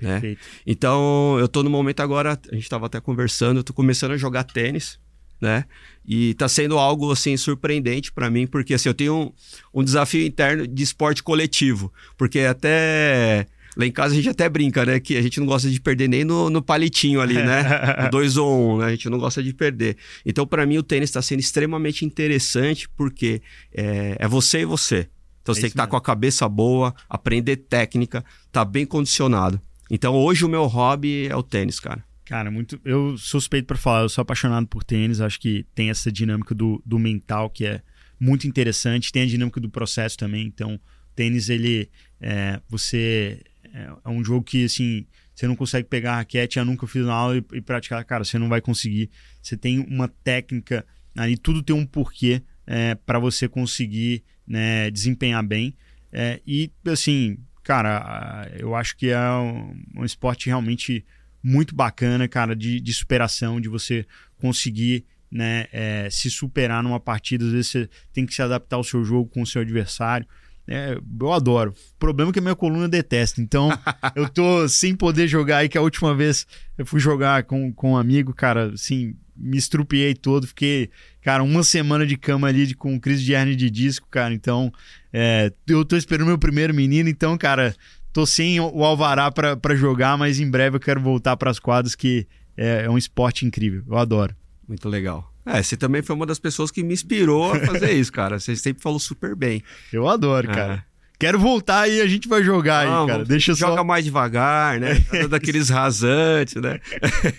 Né? Então, eu estou no momento agora, a gente estava até conversando, eu tô começando a jogar tênis, né? E está sendo algo assim surpreendente para mim, porque assim, eu tenho um, um, desafio interno de esporte coletivo, porque até lá em casa a gente até brinca, né, que a gente não gosta de perder nem no, no palitinho ali, né? No 2 ou 1, um, né? A gente não gosta de perder. Então, para mim o tênis está sendo extremamente interessante porque é, é você e você. Então você é tem que estar tá com a cabeça boa, aprender técnica, tá bem condicionado. Então hoje o meu hobby é o tênis, cara. Cara, muito. Eu suspeito para falar, eu sou apaixonado por tênis, acho que tem essa dinâmica do, do mental que é muito interessante, tem a dinâmica do processo também. Então, tênis, ele. É, você. É, é, um jogo que, assim, você não consegue pegar a raquete, eu nunca fiz na aula e, e praticar, cara, você não vai conseguir. Você tem uma técnica ali, tudo tem um porquê é, para você conseguir né, desempenhar bem. É, e, assim, cara, eu acho que é um, um esporte realmente muito bacana, cara, de, de superação, de você conseguir né, é, se superar numa partida. Às vezes você tem que se adaptar ao seu jogo com o seu adversário. É, eu adoro. O problema é que a minha coluna detesta. Então, eu tô sem poder jogar aí, que a última vez eu fui jogar com, com um amigo, cara, assim, me estrupiei todo. Fiquei, cara, uma semana de cama ali de, com crise de hernia de disco, cara. Então, é, eu tô esperando meu primeiro menino, então, cara, tô sem o alvará para jogar, mas em breve eu quero voltar para as quadras, que é, é, um esporte incrível. Eu adoro. Muito legal. É, você também foi uma das pessoas que me inspirou a fazer isso, cara. Você sempre falou super bem. Eu adoro, cara. É. Quero voltar e a gente vai jogar Não, aí, cara. Deixa joga só... mais devagar, né? daqueles rasantes, né?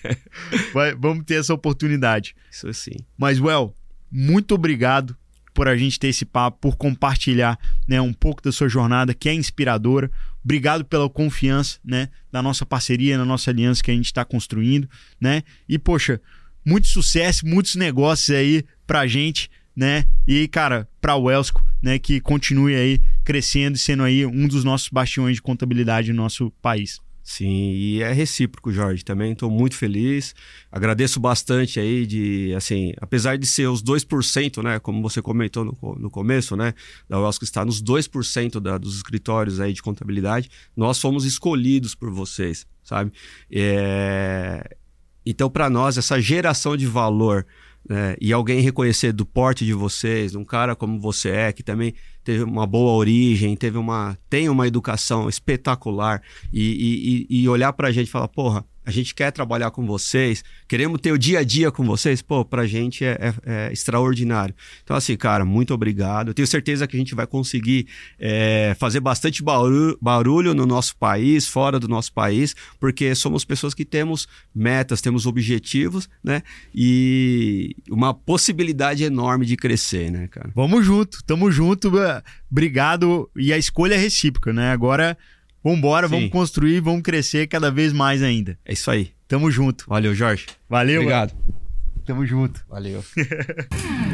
vai, vamos ter essa oportunidade. Isso sim. Mas, Well, muito obrigado por a gente ter esse papo, por compartilhar né, um pouco da sua jornada, que é inspiradora. Obrigado pela confiança né, da nossa parceria, na nossa aliança que a gente está construindo. Né? E, poxa, muito sucesso, muitos negócios aí pra gente, né? E, cara, pra Welsco, né, que continue aí crescendo e sendo aí um dos nossos bastiões de contabilidade no nosso país. Sim, e é recíproco, Jorge, também estou muito feliz. Agradeço bastante aí de, assim, apesar de ser os 2%, né, como você comentou no, no começo, né, da UELSC está nos 2% da, dos escritórios aí de contabilidade, nós fomos escolhidos por vocês, sabe? É... Então, para nós, essa geração de valor né, e alguém reconhecer do porte de vocês, um cara como você é, que também teve uma boa origem, teve uma, tem uma educação espetacular e, e, e olhar para a gente e falar, porra, a gente quer trabalhar com vocês, queremos ter o dia a dia com vocês, pô, pra gente é, é, é extraordinário. Então, assim, cara, muito obrigado. Eu tenho certeza que a gente vai conseguir é, fazer bastante barulho, barulho no nosso país, fora do nosso país, porque somos pessoas que temos metas, temos objetivos, né? E uma possibilidade enorme de crescer, né, cara? Vamos junto, tamo junto. Obrigado. E a escolha é recíproca, né? Agora Vambora, Sim. vamos construir, vamos crescer cada vez mais ainda. É isso aí. Tamo junto. Valeu, Jorge. Valeu. Obrigado. Tamo junto. Valeu.